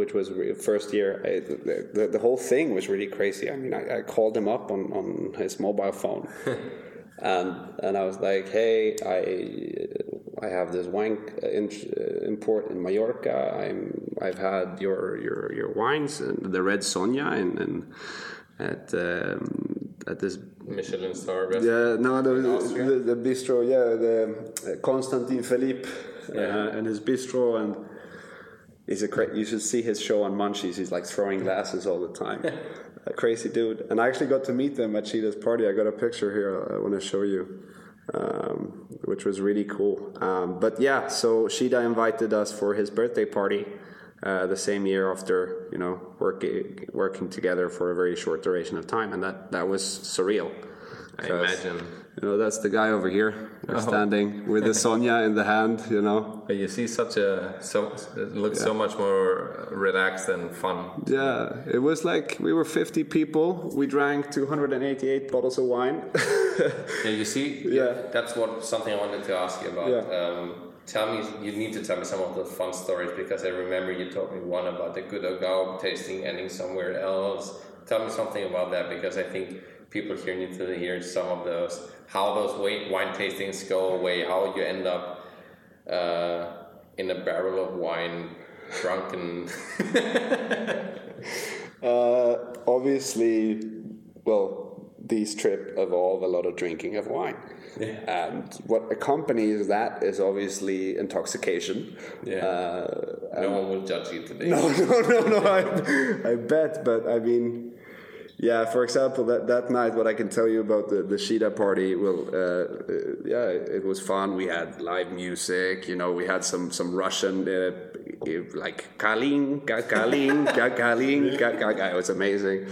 Speaker 2: which was first year. I, the, the, the whole thing was really crazy. I mean, I, I called him up on, on his mobile phone, and and I was like, "Hey, I I have this wine uh, in, uh, import in Mallorca. I'm I've had your your your wines and the Red Sonia and and at um, at this
Speaker 1: Michelin star restaurant.
Speaker 2: yeah, no, the, the, the bistro, yeah, the uh, Konstantin Filippou uh, and his bistro, and he's a cra- you should see his show on Munchies. He's like throwing glasses all the time. a crazy dude. And I actually got to meet them at Tschida's party. I got a picture here. I want to show you. Um, which was really cool. Um, but yeah, so Tschida invited us for his birthday party uh, the same year after you know working working together for a very short duration of time, and that that was surreal.
Speaker 1: I imagine.
Speaker 2: You know, that's the guy over here We're standing with the Sonia in the hand. You know,
Speaker 1: But you see such a so it looks so much more relaxed and fun.
Speaker 2: yeah, it was like we were 50 people. We drank 288 bottles of wine.
Speaker 1: Yeah, you see.
Speaker 2: Yeah.
Speaker 1: that's what something I wanted to ask you about.
Speaker 2: Yeah.
Speaker 1: Um, tell me, you need to tell me some of the fun stories because I remember you told me one about the Gut Oggau tasting ending somewhere else. Tell me something about that because I think people here need to hear some of those how those wine tastings go away, how you end up uh, in a barrel of wine, drunken.
Speaker 2: Uh, obviously, well, these trip involve a lot of drinking of wine. And what accompanies that is obviously intoxication.
Speaker 1: Yeah.
Speaker 2: Uh,
Speaker 1: no one will judge you today.
Speaker 2: no, no, no, no. I, I bet, but I mean, yeah. For example, that that night, what I can tell you about the the Tschida party, well, uh, uh, yeah, it was fun. We had live music. You know, we had some some Russian. Uh, like Kalin, Ka- Kalin, Ka- Kalin, Ka- Ka- Ka- it was amazing.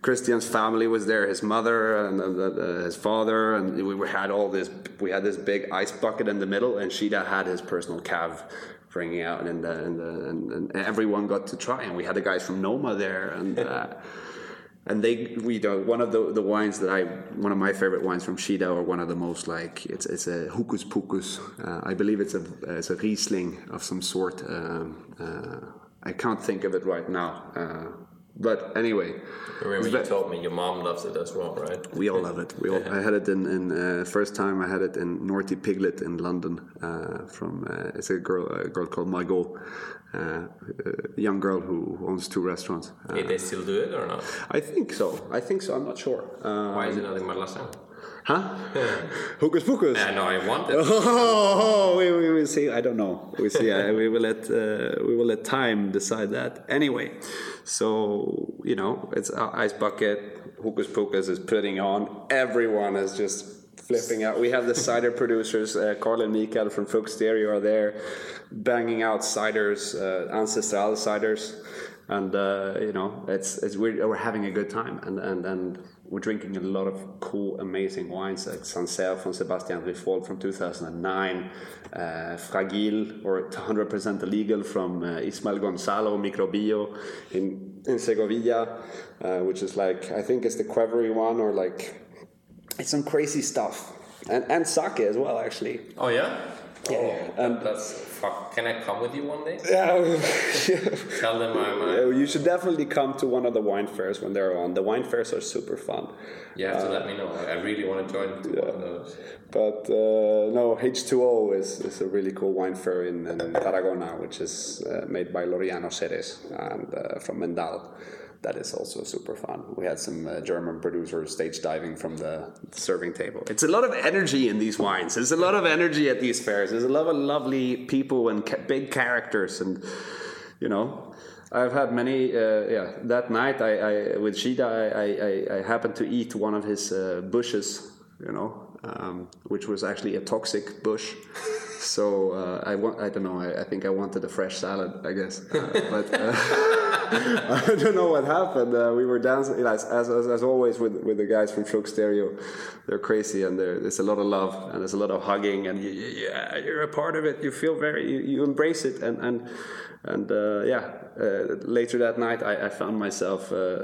Speaker 2: Christian's family was there, his mother and uh, uh, his father, and we had all this. We had this big ice bucket in the middle, and Tschida had his personal cav bringing out, and, and, and, and everyone got to try. And we had the guys from Noma there, and uh, and they we do one of the the wines that I one of my favorite wines from Tschida, or one of the most like it's it's a Hokus Pokus. Uh, I believe it's a it's a Riesling of some sort. Um, uh, I can't think of it right now. Uh, but anyway,
Speaker 1: remember you told me your mom loves it as well, right?
Speaker 2: We all love it. We all, I had it in, in uh, first time I had it in Naughty Piglet in London. Uh, from uh, it's a girl a girl called Margot, uh, a young girl who owns two restaurants.
Speaker 1: Did they still do it or not?
Speaker 2: I think so. I think so. I'm not sure. Um,
Speaker 1: Why is it not in Malasa?
Speaker 2: Huh? Hocus pocus.
Speaker 1: Yeah, no, I want it.
Speaker 2: Oh, we, we will see. I don't know. We see. uh, we will let uh, we will let time decide that. Anyway, so you know, it's uh, ice bucket. Hocus pocus is putting on. Everyone is just flipping out. We have the cider producers, uh, Carl and Mikael from Fruktstereo are there, banging out ciders, uh, ancestral ciders, and uh, you know, it's it's we're, we're having a good time, and and and we're drinking a lot of cool, amazing wines. Like Sancerre from Sébastien Riffault from 2009, uh, Fragile or 100% Illegal from uh, Ismael Gozalo Microbio in, in Segovia, uh, which is like, I think it's the qvevri one or like, it's some crazy stuff. And, and sake as well, actually.
Speaker 1: Oh yeah.
Speaker 2: Yeah,
Speaker 1: Oh, that, that's fuck. Can I come with you one day?
Speaker 2: Yeah,
Speaker 1: Tell them I'm. Uh,
Speaker 2: you should definitely come to one of the wine fairs when they're on. The wine fairs are super fun.
Speaker 1: you have to let me know. I really want to join of those.
Speaker 2: But uh, no, H2O is, is a really cool wine fair in, in Tarragona, which is uh, made by Laureano Serres and uh, from Mendall. That is also super fun. We had some uh, German producers stage diving from the serving table. It's a lot of energy in these wines. There's a lot of energy at these fairs. There's a lot of lovely people and ca- big characters, and you know, I've had many. Uh, yeah, that night I, I with Tschida, I, I, I, happened to eat one of his uh, bushes. You know, um, which was actually a toxic bush. So uh, I want. I don't know. I, I think I wanted a fresh salad. I guess, uh, but I don't know what happened. Uh, we were dancing as, as, as, always with, with the guys from Fruktstereo. They're crazy and there- there's a lot of love and there's a lot of hugging and you, yeah, you're a part of it. You feel very. You, you embrace it and and and uh, yeah. Uh, later that night, I, I found myself uh,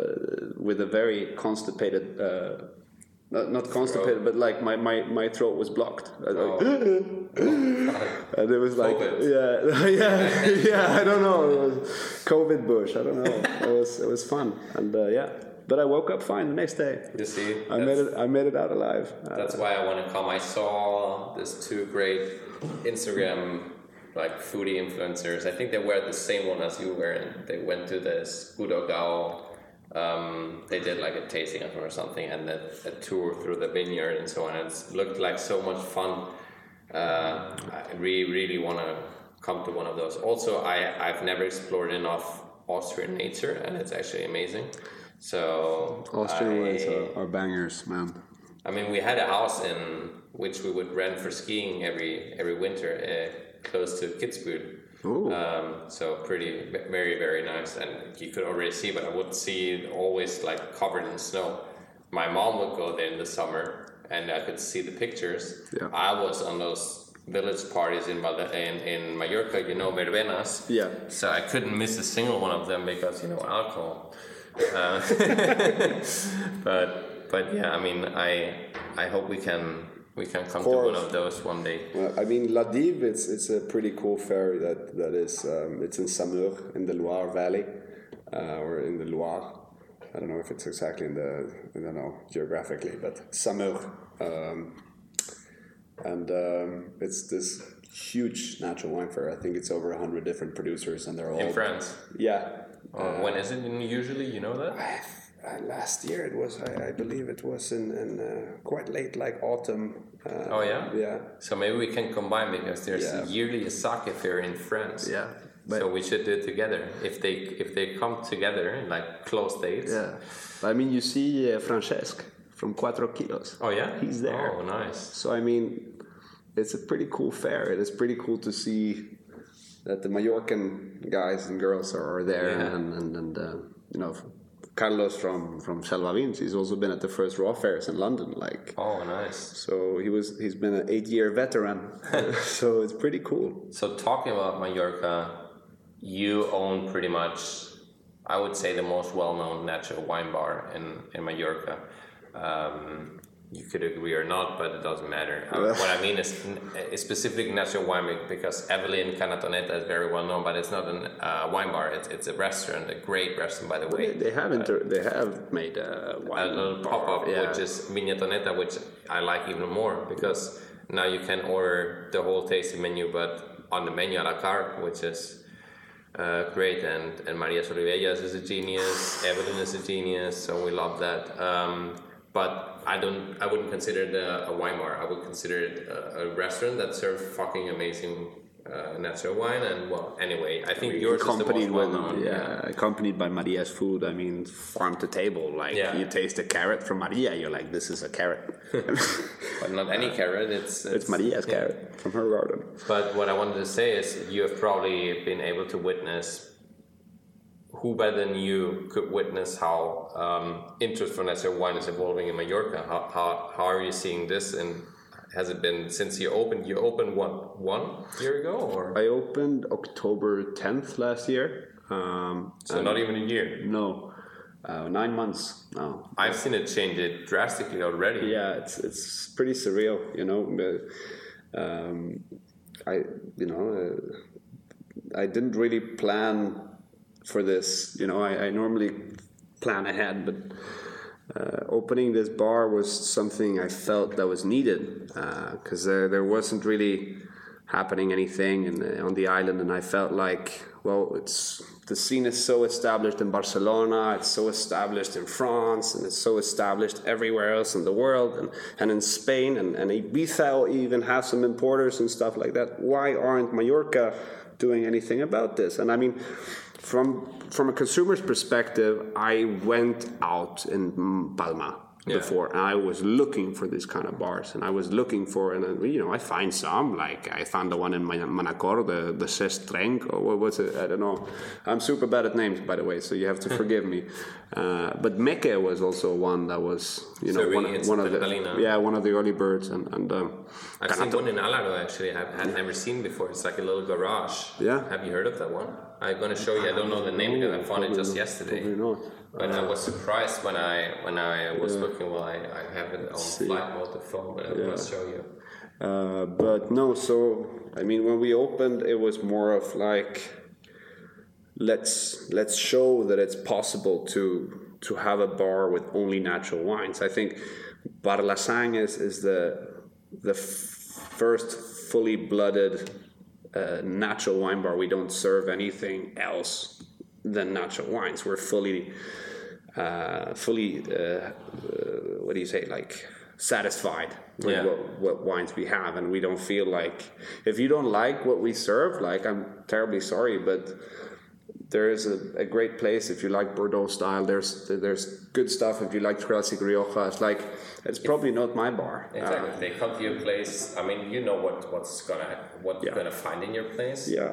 Speaker 2: with a very constipated. Uh, not, not constipated, but like my, my, my throat was blocked. Was like, and it was like,
Speaker 1: COVID.
Speaker 2: yeah, yeah, yeah. I don't know. It was COVID bush. I don't know. It was it was fun, and uh, yeah. But I woke up fine the next day.
Speaker 1: You see,
Speaker 2: I made it. I made it out alive. Uh,
Speaker 1: That's why I want to come. I saw these two great Instagram like foodie influencers. I think they were the same one as you were, and they went to this Gut Oggau. Um, they did like a tasting of or something, and a, a tour through the vineyard and so on. It looked like so much fun. Uh, I really, really want to come to one of those. Also, I I've never explored enough Austrian nature, and it's actually amazing. So
Speaker 2: Austrian wines are, are bangers, man.
Speaker 1: I mean, we had a house in which we would rent for skiing every every winter, uh, close to Kitzbühel. Um, so pretty, very, very nice, and you could already see, but I would see it always like covered in snow. My mom would go there in the summer, and I could see the pictures.
Speaker 2: Yeah.
Speaker 1: I was on those village parties in in, in Mallorca, you know, verbenas.
Speaker 2: Yeah.
Speaker 1: So I couldn't miss a single one of them because you know alcohol. Uh, but but yeah, I mean, I I hope we can we can come to one of those one day.
Speaker 2: Well, I mean, La Dive, it's, it's a pretty cool fair that, that is, um, it's in Saumur in the Loire Valley, uh, or in the Loire. I don't know if it's exactly in the, I don't know, geographically, but Saumur. Um, and um, it's this huge natural wine fair. I think it's over 100 different producers, and they're all.
Speaker 1: In France,
Speaker 2: Yeah.
Speaker 1: uh, when is it usually? You know that?
Speaker 2: Uh, last year it was, I, I believe it was in, in uh, quite late, like autumn. Uh,
Speaker 1: Oh yeah.
Speaker 2: Yeah.
Speaker 1: So maybe we can combine because there's
Speaker 2: Yeah.
Speaker 1: yearly a sake fair in France.
Speaker 2: Yeah.
Speaker 1: so we should do it together. If they if they come together like close dates.
Speaker 2: Yeah, I mean, you see uh, Francesc from Cuatro Kilos.
Speaker 1: Oh yeah.
Speaker 2: He's there.
Speaker 1: Oh nice.
Speaker 2: So I mean, it's a pretty cool fair. It is pretty cool to see that the Mallorcan guys and girls are, are there,
Speaker 1: Yeah.
Speaker 2: and and, and uh, you know, Carlos from from Selva Vins. He's also been at the first raw fairs in London. Like,
Speaker 1: Oh, nice.
Speaker 2: so he was he's been an eight year veteran. so it's pretty cool.
Speaker 1: So talking about Mallorca, you own pretty much, I would say, the most well-known natural wine bar in in Mallorca. Um, you could agree or not, but it doesn't matter. Uh, what I mean is a specific natural wine because Evelyn Ca Na Toneta is very well known, but it's not a uh, wine bar. It's, it's a restaurant, a great restaurant, by the way.
Speaker 2: They, they have inter- they have made a
Speaker 1: a little pop up,
Speaker 2: yeah.
Speaker 1: which is Vignetoneta, which I like even more because now you can order the whole tasting menu, but on the menu a la carte, which is uh, great. And, and Maria Solivellas is a genius, Evelyn is a genius, so we love that. Um, but I don't, I wouldn't consider it a, a wine bar. I would consider it a, a restaurant that serves fucking amazing uh, natural wine. And well, anyway, I think yours is the most
Speaker 2: accompanied
Speaker 1: well known.
Speaker 2: yeah, accompanied by Maria's food. I mean, farm to table. Like
Speaker 1: Yeah.
Speaker 2: you taste a carrot from Maria, you're like, this is a carrot.
Speaker 1: but not any carrot. It's
Speaker 2: it's Maria's carrot from her garden.
Speaker 1: But what I wanted to say is, you have probably been able to witness. Who better than you could witness how um, interest for natural wine is evolving in Mallorca? How, how, how are you seeing this? And has it been since you opened? You opened what one year ago, or
Speaker 2: I opened October 10th last year. Um,
Speaker 1: so not even a year?
Speaker 2: no, uh, nine months now.
Speaker 1: I've seen it change it drastically already.
Speaker 2: Yeah, it's it's pretty surreal, you know. Um, I you know uh, I didn't really plan for this. You know, I, I normally plan ahead, but uh, opening this bar was something I felt that was needed because there there wasn't really happening anything in on the island, and I felt like well, it's the scene is so established in Barcelona, it's so established in France, and it's so established everywhere else in the world, and, and in Spain, and, and Ibiza even has some importers and stuff like that. Why aren't Mallorca doing anything about this? And I mean, from from a consumer's perspective, I went out in Palma
Speaker 1: Yeah.
Speaker 2: before, and I was looking for these kind of bars, and I was looking for, and uh, you know, I find some like I found the one in Man- Manacor, the the Sestreng, or what was it? I don't know. I'm super bad at names, by the way, so you have to forgive me. Uh, but Meke was also one that was, you know,
Speaker 1: Serving
Speaker 2: one, one of the yeah, one of the early birds, and and um,
Speaker 1: I've seen one in Alaro actually. I've had never seen before. It's like a little garage.
Speaker 2: Yeah.
Speaker 1: Have you heard of that one? I'm gonna show you. I don't know the name because I found it just yesterday.
Speaker 2: probably not.
Speaker 1: But I was surprised when I when I was looking. Well, I, I have it on
Speaker 2: see.
Speaker 1: flight mode the phone, but I will show you.
Speaker 2: Uh, but no, so I mean, when we opened, it was more of like, let's let's show that it's possible to to have a bar with only natural wines. I think Bar La Sang is is the the f- first fully blooded uh, natural wine bar. We don't serve anything else than natural wines. We're fully uh, fully uh, uh, what do you say like satisfied with
Speaker 1: Yeah.
Speaker 2: what, what wines we have and we don't feel like if you don't like what we serve like i'm terribly sorry but there is a, a great place if you like Bordeaux style. There's there's good stuff if you like Classic Rioja. It's like it's probably not my bar.
Speaker 1: Exactly.
Speaker 2: Uh,
Speaker 1: they come to your place, I mean, you know what what's gonna what you're gonna find in your place.
Speaker 2: yeah,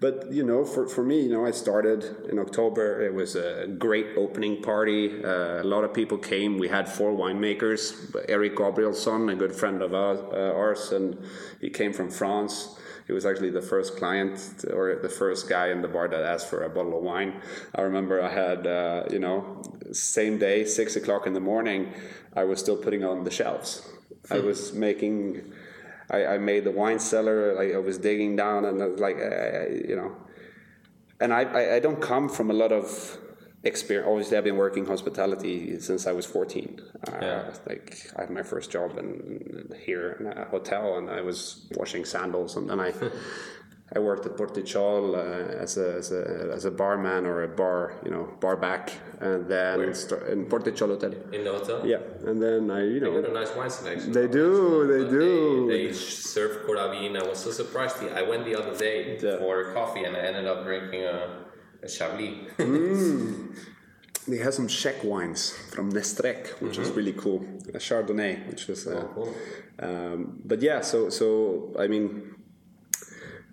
Speaker 2: but you know, for, for me, you know, I started in October. It was a great opening party. Uh, a lot of people came. We had four winemakers. Eric Gabrielson, a good friend of ours, uh, ours, and he came from France. He was actually the first client or the first guy in the bar that asked for a bottle of wine. I remember I had, uh, you know, same day, six o'clock in the morning, I was still putting on the shelves. I was making, I, I made the wine cellar. Like I was digging down, and I was like, I, I- you know, and I, I don't come from a lot of experience. Obviously, I've been working hospitality since I was 14. Uh,
Speaker 1: Yeah.
Speaker 2: Like I had my first job in, here in a hotel, and I was washing sandals, and then I. I worked at Portixol uh, as, a, as a as a barman or a bar, you know, bar back, and then
Speaker 1: Where?
Speaker 2: sta- in Portixol Hotel.
Speaker 1: In the hotel.
Speaker 2: Yeah, and then I, you know, They
Speaker 1: got a nice wine selection.
Speaker 2: They do, they do.
Speaker 1: They, they serve Coravin. I was so surprised. I went the other day
Speaker 2: Yeah.
Speaker 1: for coffee and I ended up drinking a, a Chablis.
Speaker 2: They have some Czech wines from Nestarec, which is really cool. A Chardonnay, which was. Uh,
Speaker 1: Oh, cool.
Speaker 2: um, but yeah, so so I mean,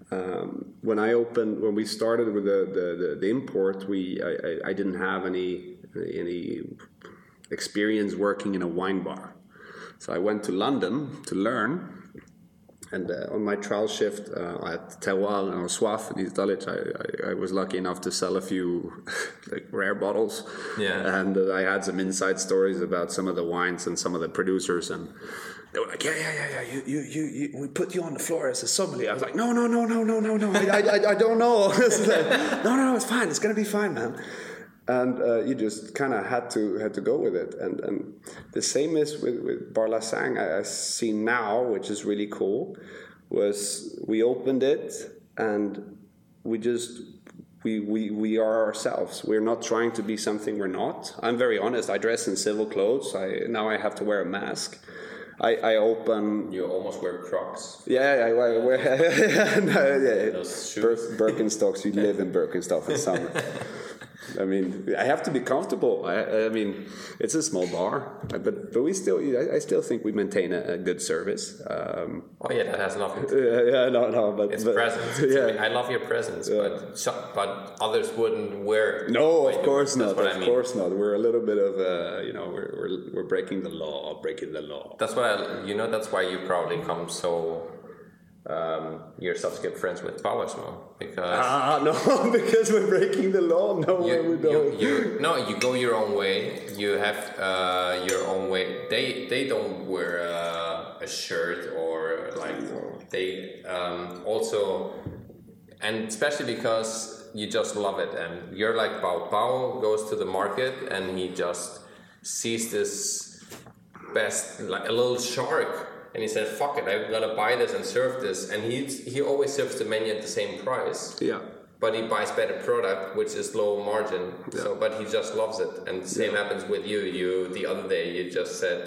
Speaker 2: um, when I opened, when we started with the the, the, the import, we I, I, I didn't have any any experience working in a wine bar. So I went to London to learn. And uh, on my trial shift uh, at Terroir and Soif in East Dulwich, I, I, I, was lucky enough to sell a few like rare bottles.
Speaker 1: Yeah.
Speaker 2: And uh, I had some inside stories about some of the wines and some of the producers. And they were like, yeah, yeah, yeah, yeah. You, you, you, you, we put you on the floor as a sommelier. I was like, no, no, no, no, no, no, no. I, I, I don't know. like, no, no, no, it's fine. It's gonna be fine, man. And uh, you just kind of had to had to go with it. And and the same is with with Bar La Sang. I, I see now, which is really cool, was we opened it and we just we, we, we are ourselves. We're not trying to be something we're not. I'm very honest. I dress in civil clothes. I now I have to wear a mask. I, I open.
Speaker 1: You almost wear Crocs.
Speaker 2: Yeah, I wear. wear no, yeah. Bir- Birkenstocks. You live in Birkenstock in summer. I mean, I have to be comfortable. I, I, mean, it's a small bar, but but we still, I, I still think we maintain a, a good service. Um,
Speaker 1: oh yeah, that has nothing.
Speaker 2: To do. yeah, yeah, no, no, but
Speaker 1: it's
Speaker 2: but,
Speaker 1: presence. It's, yeah, I, mean, I, love your presence, yeah. but but others wouldn't wear. It.
Speaker 2: No, of course not. Of I mean. course not. We're a little bit of a, you know, we're, we're we're breaking the law, breaking the law.
Speaker 1: That's why you know. That's why you probably come so um, you're subscribed friends with Powersmo because
Speaker 2: ah no because we're breaking the law. No
Speaker 1: you,
Speaker 2: we don't.
Speaker 1: you, you, no you go your own way. You have uh, your own way. They they don't wear uh, a shirt or like they um, also and especially because you just love it. And you're like Bao Bao goes to the market and he just sees this best like a little shark and he said, "Fuck it, I'm gonna buy this and serve this." And he he always serves the menu at the same price.
Speaker 2: Yeah.
Speaker 1: But he buys better product, which is low margin. Yeah. So, but he just loves it. And the same yeah. happens with you. You the other day you just said,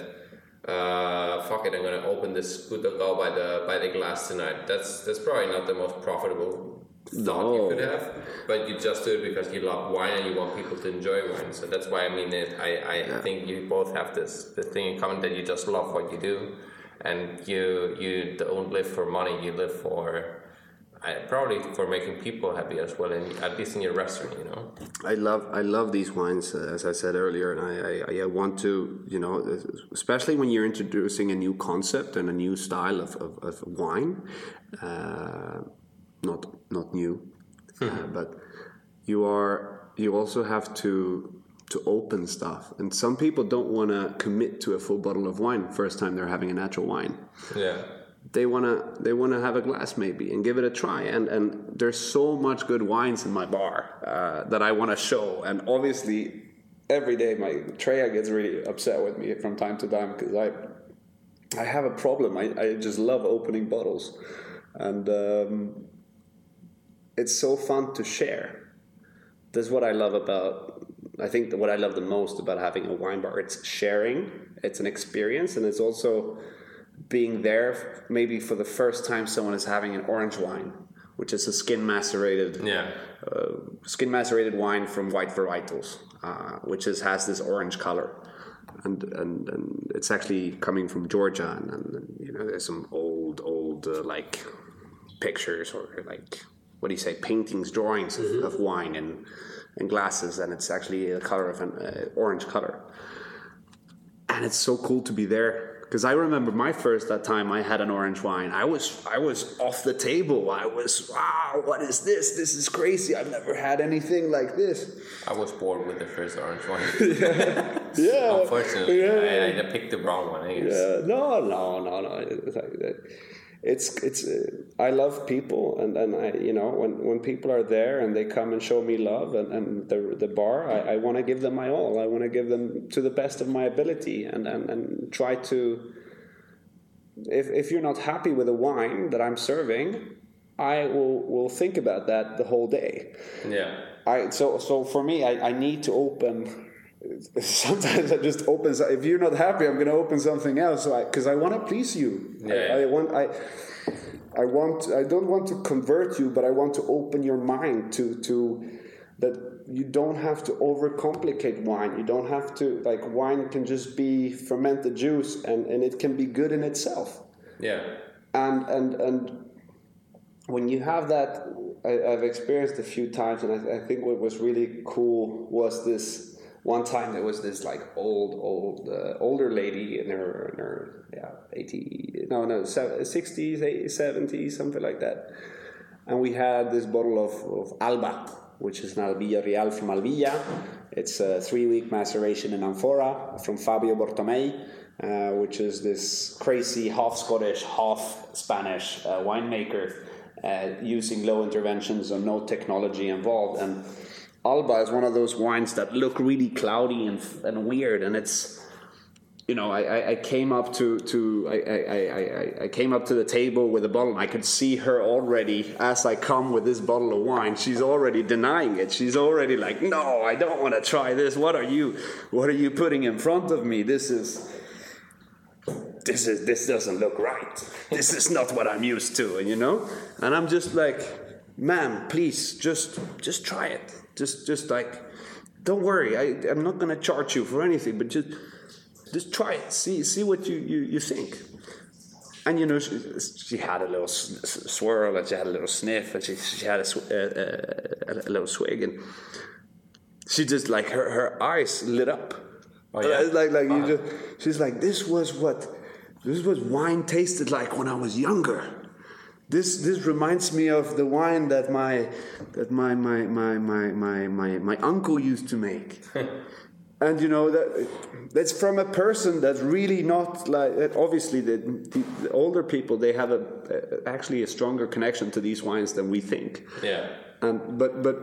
Speaker 1: uh, "Fuck it, I'm gonna open this Gut Oggau by the by the glass tonight." That's that's probably not the most profitable thought no. you could have, but you just do it because you love wine and you want people to enjoy wine. So that's why I mean it. I I yeah. think you both have this the thing in common that you just love what you do and you you don't live for money you live for probably for making people happy as well and at least in your restaurant you know?
Speaker 2: I love i love these wines uh, as i said earlier and I, I, I want to you know especially when you're introducing a new concept and a new style of, of, of wine uh, not not new uh, but you are you also have to to open stuff. And some people don't want to commit to a full bottle of wine first time they're having a natural wine.
Speaker 1: Yeah.
Speaker 2: They wanna they wanna have a glass maybe and give it a try. And and there's so much good wines in my bar uh, that I want to show. And obviously, every day my Treya gets really upset with me from time to time because I I have a problem. I, I just love opening bottles, and um, it's so fun to share. That's what I love about I think what I love the most about having a wine bar it's sharing, it's an experience, and it's also being there maybe for the first time someone is having an orange wine, which is a skin macerated
Speaker 1: yeah.
Speaker 2: uh, skin macerated wine from white varietals, uh, which is, has this orange color. And, and, and it's actually coming from Georgia, and, and you know there's some old old uh, like pictures or like what do you say paintings, drawings mm-hmm. of, of wine and and glasses, and it's actually a color of an uh, orange color. And it's so cool to be there because I remember my first that time I had an orange wine. I was I was off the table. I was wow, what is this? This is crazy. I've never had anything like this.
Speaker 1: I was bored with the first orange wine.
Speaker 2: yeah, yeah.
Speaker 1: Unfortunately, yeah. I, I, picked the wrong one. I guess.
Speaker 2: Yeah, no, no, no, no it's it's uh, I love people and, and I you know when, when people are there and they come and show me love and, and the the bar I, I want to give them my all. I want to give them to the best of my ability and, and, and try to if, if you're not happy with the wine that I'm serving I will will think about that the whole day.
Speaker 1: Yeah.
Speaker 2: I so so for me I, I need to open sometimes I just open. If you're not happy, I'm going to open something else. Because so I, I want to please you.
Speaker 1: Yeah.
Speaker 2: I, I, want. I. I want. I don't want to convert you, but I want to open your mind to to that you don't have to overcomplicate wine. You don't have to like wine can just be fermented juice, and and it can be good in itself.
Speaker 1: Yeah.
Speaker 2: And and and when you have that, I, have experienced a few times, and I, I think what was really cool was this one time there was this like old old uh, older lady in her in her yeah 80 no no 60s 80s 70s something like that. And we had this bottle of, of alba which is an albilla real from albilla. It's a three week maceration in amphora from fabio bartolomei uh, which is this crazy half scottish half spanish uh, winemaker uh, using low interventions and no technology involved. And Alba is one of those wines that look really cloudy and, and weird, and it's you know, I, I came up to, to I, I, I, I came up to the table with a bottle and I could see her already as I come with this bottle of wine. She's already denying it. She's already like, no, I don't want to try this. What are you what are you putting in front of me? This is this is this doesn't look right. This is not what I'm used to, and you know? And I'm just like, ma'am, please just just try it. Just, just like, don't worry. I, I'm not gonna charge you for anything, but just, just try it. See, see what you, you, you think. And you know, she, she had a little swirl, and she had a little sniff, and she, she had a, a, a, a little swig, and she just like her, her eyes lit up. Oh, yeah? Like, like uh-huh. you just, she's like, this was what, this was wine tasted like when I was younger. This this reminds me of the wine that my that my my my my my my, my uncle used to make. and you know that that's from a person that's really not like obviously the, the, older people they have a, a, actually a stronger connection to these wines than we think.
Speaker 1: Yeah.
Speaker 2: And but but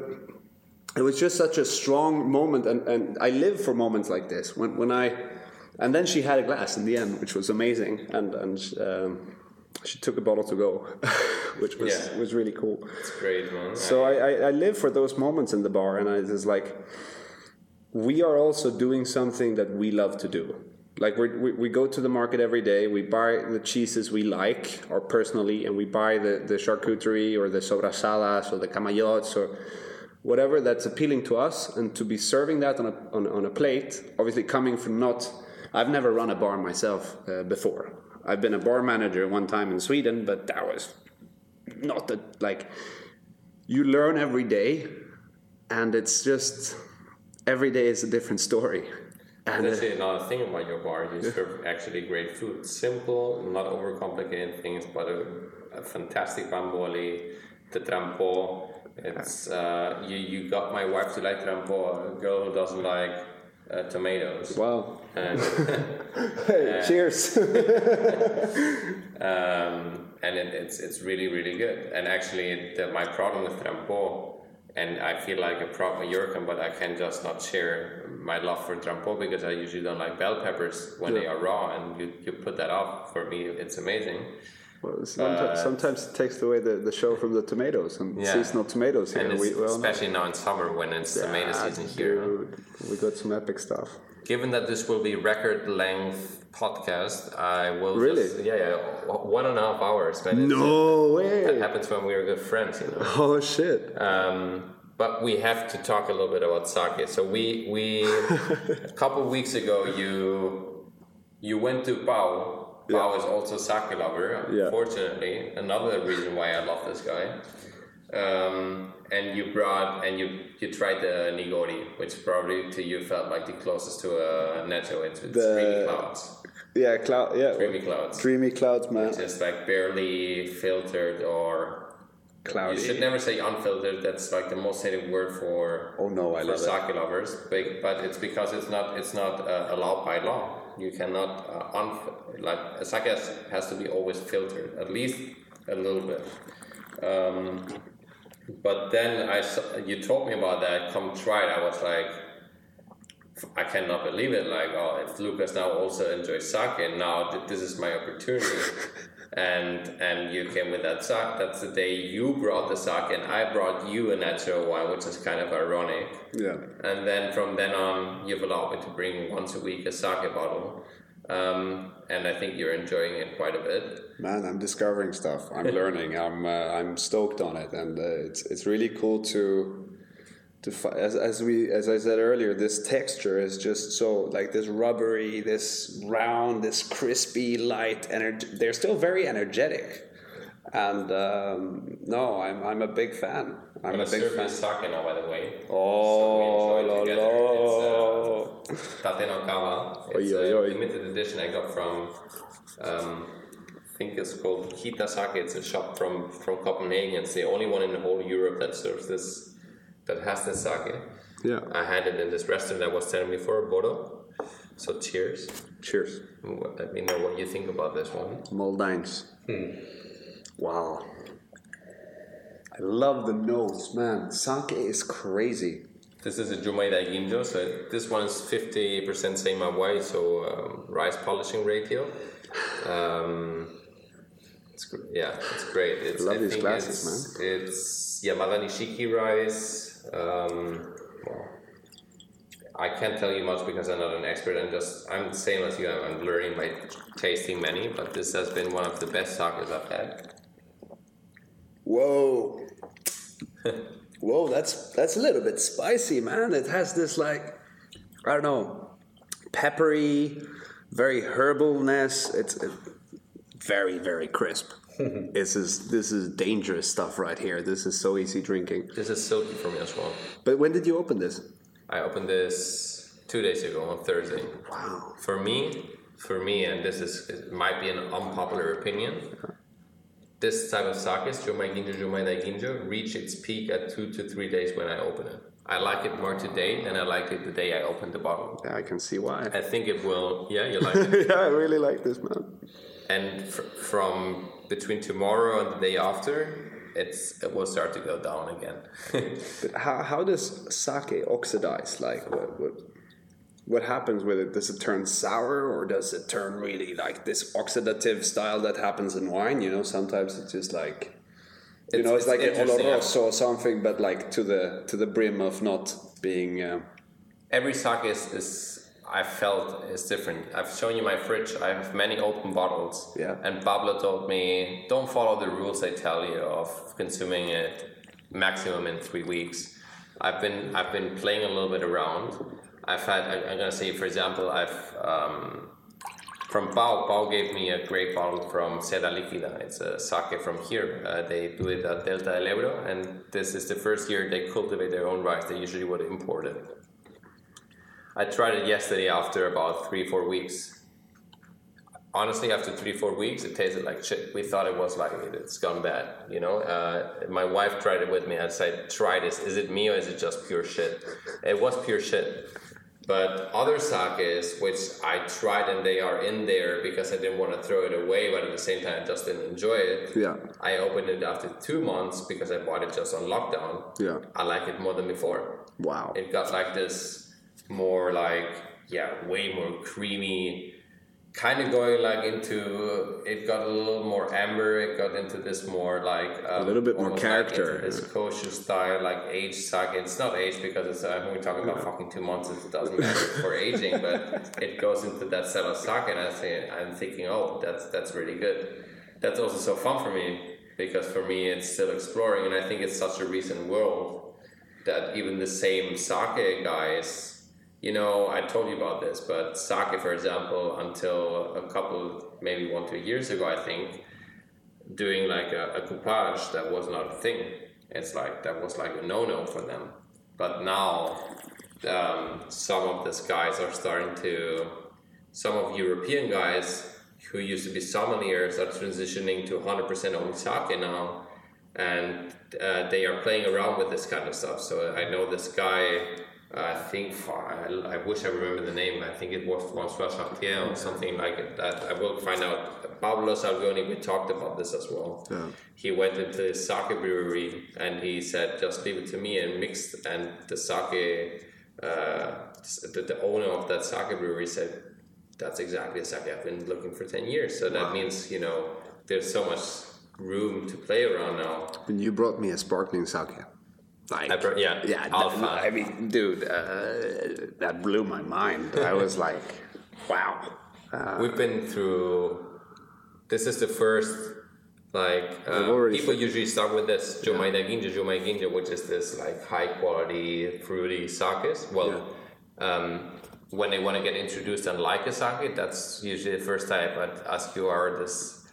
Speaker 2: it was just such a strong moment and and i live for moments like this. When when i and then she had a glass in the end which was amazing. And and um, she took a bottle to go, which was yeah. was really cool.
Speaker 1: It's great, man.
Speaker 2: So I, I, I live for those moments in the bar, and I just like we are also doing something that we love to do. Like we we go to the market every day. We buy the cheeses we like, or personally, and we buy the, the charcuterie or the sobrasadas or the camaiots or whatever that's appealing to us, and to be serving that on a on, on a plate. Obviously, coming from not, I've never run a bar myself uh, before. I've been a bar manager one time in Sweden, but that was not that like you learn every day, and it's just every day is a different story.
Speaker 1: And that's uh, another thing about your bar. You serve actually great food, simple, not overcomplicated things, but a, a fantastic bamboli, the trampo. It's uh, you. You got my wife to like trampo. A girl who doesn't like uh, tomatoes.
Speaker 2: Wow. And, hey, uh, cheers. um,
Speaker 1: and it, it's it's really really good. And actually, the, my problem with trampo, and I feel like a proper European, but I can just not share my love for trampo because I usually don't like bell peppers when yeah. they are raw, and you, you put that off. For me, it's amazing.
Speaker 2: Well, sometimes, uh, sometimes, it takes away the, the show from the tomatoes and yeah. seasonal tomatoes here.
Speaker 1: We, well, especially now in summer when it's yeah, tomato season here.
Speaker 2: We got some epic stuff.
Speaker 1: Given that this will be record length podcast, I will
Speaker 2: really
Speaker 1: just, yeah yeah one and a half hours.
Speaker 2: But no way.
Speaker 1: That happens when we are good friends, you know.
Speaker 2: Oh shit.
Speaker 1: Um, but we have to talk a little bit about sake. So we we a couple weeks ago you you went to Pau yeah. Bao is also sake lover. Yeah. Unfortunately, another reason why I love this guy. Um, and you brought and you you tried the nigori, which probably to you felt like the closest to a netto. It's, it's the, creamy clouds.
Speaker 2: Yeah, cloud. Yeah,
Speaker 1: creamy clouds.
Speaker 2: Creamy clouds, man.
Speaker 1: It's just like barely filtered or
Speaker 2: cloudy.
Speaker 1: You should never say unfiltered. That's like the most hated word for.
Speaker 2: Oh no, I
Speaker 1: for sake lovers. But, but it's because it's not it's not uh, allowed by law. You cannot uh, unf- like a sake has, to be always filtered at least a little bit. Um, but then I you told me about that. Come try it. I was like, I cannot believe it. Like, oh, if Lucas now also enjoys sake, now this is my opportunity. and and you came with that sake. That's the day you brought the sake, and I brought you a natural wine, which is kind of ironic.
Speaker 2: Yeah.
Speaker 1: And then from then on, you've allowed me to bring once a week a sake bottle, um, and I think you're enjoying it quite a bit.
Speaker 2: Man, I'm discovering stuff. I'm learning. I'm uh, I'm stoked on it, and uh, it's it's really cool to to as, as we as I said earlier, this texture is just so like this rubbery, this round, this crispy, light energy. They're still very energetic, And um, no, I'm I'm a big fan. I'm
Speaker 1: I'm
Speaker 2: a
Speaker 1: gonna
Speaker 2: big fan.
Speaker 1: sake now, by the way.
Speaker 2: Oh,
Speaker 1: So we it together.
Speaker 2: la.
Speaker 1: It's uh, Tate no Kawa. It's
Speaker 2: Oi, oi,
Speaker 1: a limited edition I got from, um, I think it's called Kita Sake. It's a shop from, from Copenhagen. It's the only one in the whole Europe that serves this, that has the sake.
Speaker 2: Yeah.
Speaker 1: I had it in this restaurant I was telling me for a bottle. So cheers.
Speaker 2: Cheers.
Speaker 1: Let me know what you think about this one.
Speaker 2: Moldines.
Speaker 1: Hmm.
Speaker 2: Wow. I love the notes, man. Sake is crazy.
Speaker 1: This is a Junmai Ginjo, so this one is 50% seimaibuai, so um, rice polishing ratio. Um, it's, yeah, it's great. It's,
Speaker 2: Love
Speaker 1: I
Speaker 2: these glasses,
Speaker 1: it's, It's Yamada Nishiki rice. Um, well, I can't tell you much because I'm not an expert. I'm just I'm the same as you. I'm learning by tasting many, but this has been one of the best sakes I've had.
Speaker 2: Whoa. Whoa, that's that's a little bit spicy, man. It has this like I don't know, peppery, very herbalness. It's very very crisp. this is this is dangerous stuff right here. This is so easy drinking.
Speaker 1: This is silky for me as well.
Speaker 2: But when did you open this?
Speaker 1: I opened this two days ago on Thursday.
Speaker 2: Wow.
Speaker 1: For me, for me, and this is it might be an unpopular opinion. This type of sake, Junmai Ginjo, Junmai Ginjo, reach its peak at two to three days when I open it. I like it more today than I liked it the day I opened the bottle.
Speaker 2: Yeah, I can see why.
Speaker 1: I think it will. Yeah, you like it.
Speaker 2: yeah, I really like this, man.
Speaker 1: And fr- from between tomorrow and the day after, it's it will start to go down again.
Speaker 2: But how, how does sake oxidize? Like, what, what, what happens with it? Does it turn sour or does it turn really like this oxidative style that happens in wine? You know, sometimes it's just like, you
Speaker 1: It's-
Speaker 2: know, it's,
Speaker 1: it's
Speaker 2: like an
Speaker 1: yeah.
Speaker 2: oloroso or something, but like to the to the brim of not being. Uh,
Speaker 1: Every sake is, is I felt is different. I've shown you my fridge. I have many open bottles.
Speaker 2: Yeah.
Speaker 1: And Pablo told me, don't follow the rules they tell you of consuming it maximum in three weeks. I've been I've been playing a little bit around. I've had I, I'm gonna say for example I've um, from Pau. Pau gave me a great bottle from Seda Liquida. It's a sake from here. Uh, they do it at Delta del Ebro, and this is the first year they cultivate their own rice. They usually would import it. I tried it yesterday after about three, four weeks. Honestly, after three, four weeks, it tasted like shit. We thought it was like it. It's gone bad, you know. Uh, my wife tried it with me. I said, "Try this. Is it me or is it just pure shit?" It was pure shit. But other sakes, which I tried and they are in there because I didn't want to throw it away, but at the same time I just didn't enjoy it.
Speaker 2: Yeah.
Speaker 1: I opened it after two months because I bought it just on lockdown.
Speaker 2: Yeah.
Speaker 1: I like it more than before
Speaker 2: wow.
Speaker 1: it got like this more like yeah way more creamy kind of going like into it got a little more amber it got into this more like um,
Speaker 2: A little bit more
Speaker 1: like
Speaker 2: character,
Speaker 1: into this koshu style like aged sake it's not aged because it's uh, we're talking about fucking two months it doesn't matter for aging but it goes into that style of sake and I say I'm thinking oh that's that's really good. That's also so fun for me because for me it's still exploring and I think it's such a recent world that even the same sake guys, you know, I told you about this, but sake, for example, until a couple, maybe one, two years ago, I think, doing like a, a coupage, that was not a thing. It's like, that was like a no no for them. But now, um, some of these guys are starting to, some of European guys who used to be sommeliers are transitioning to 100% only sake now and uh, they are playing around with this kind of stuff. So I know this guy. I think I, I wish I remember the name. I think it was François Chartier or something like that. I will find out. Pablo Salgoni, we talked about this as well.
Speaker 2: Yeah.
Speaker 1: He went into the sake brewery and he said, "Just leave it to me," and mixed. And the sake, uh, the, the owner of that sake brewery said, "That's exactly the sake I've been looking for ten years." So that means you know there's so much room to play around now.
Speaker 2: And you brought me a sparkling sake. Like,
Speaker 1: yeah,
Speaker 2: yeah.
Speaker 1: Alpha.
Speaker 2: I mean, dude, uh, that blew my mind. I was like, wow. Uh,
Speaker 1: We've been through. This is the first. Like uh, people usually start with this Jumai da Ginja, Junmai Ginjo, which is this like high quality fruity sakes. Well, um, when they want to get introduced and like a sake, that's usually the first type. But as you are this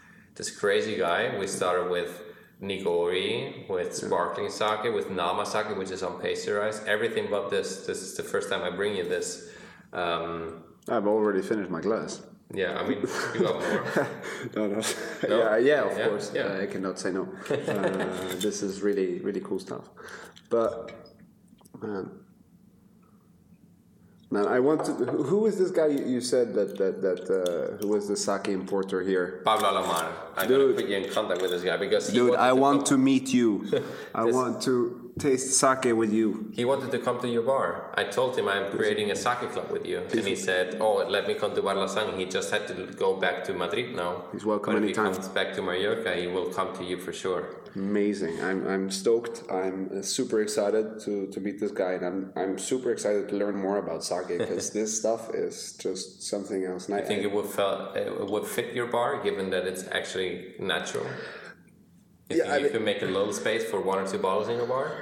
Speaker 1: this crazy guy. We started with Nigori, with sparkling sake, with Nama sake, which is on pasteurized. Everything but this. This is the first time I bring you this. Um,
Speaker 2: I've already finished my glass.
Speaker 1: yeah, I mean, you got more.
Speaker 2: no, no.
Speaker 1: No?
Speaker 2: Yeah, yeah, of
Speaker 1: Yeah,
Speaker 2: course.
Speaker 1: yeah.
Speaker 2: Uh, I cannot say no. uh, this is really, really cool stuff. But man, man, I want to. Who is this guy you, you said that that that uh, who was the sake importer here?
Speaker 1: Pablo Alamar. I'm
Speaker 2: Dude.
Speaker 1: gonna put you in contact with this guy because he
Speaker 2: Dude, I
Speaker 1: to
Speaker 2: want
Speaker 1: come-
Speaker 2: to meet you. I want to taste sake with you.
Speaker 1: He wanted to come to your bar. I told him I'm creating a sake club with you, and he said, "Oh, let me come to Bar Lasang." He just had to go back to Madrid now.
Speaker 2: He's welcome
Speaker 1: but if he comes back to Mallorca, he will come to you for sure.
Speaker 2: Amazing. I'm, I'm stoked. I'm uh, super excited to, to meet this guy, and I'm, I'm super excited to learn more about sake because this stuff is just something else. And
Speaker 1: I think it would fel- it would fit your bar, given that it's actually natural. You
Speaker 2: Yeah,
Speaker 1: think
Speaker 2: I
Speaker 1: you
Speaker 2: mean-
Speaker 1: could make a little space for one or two bottles in your bar?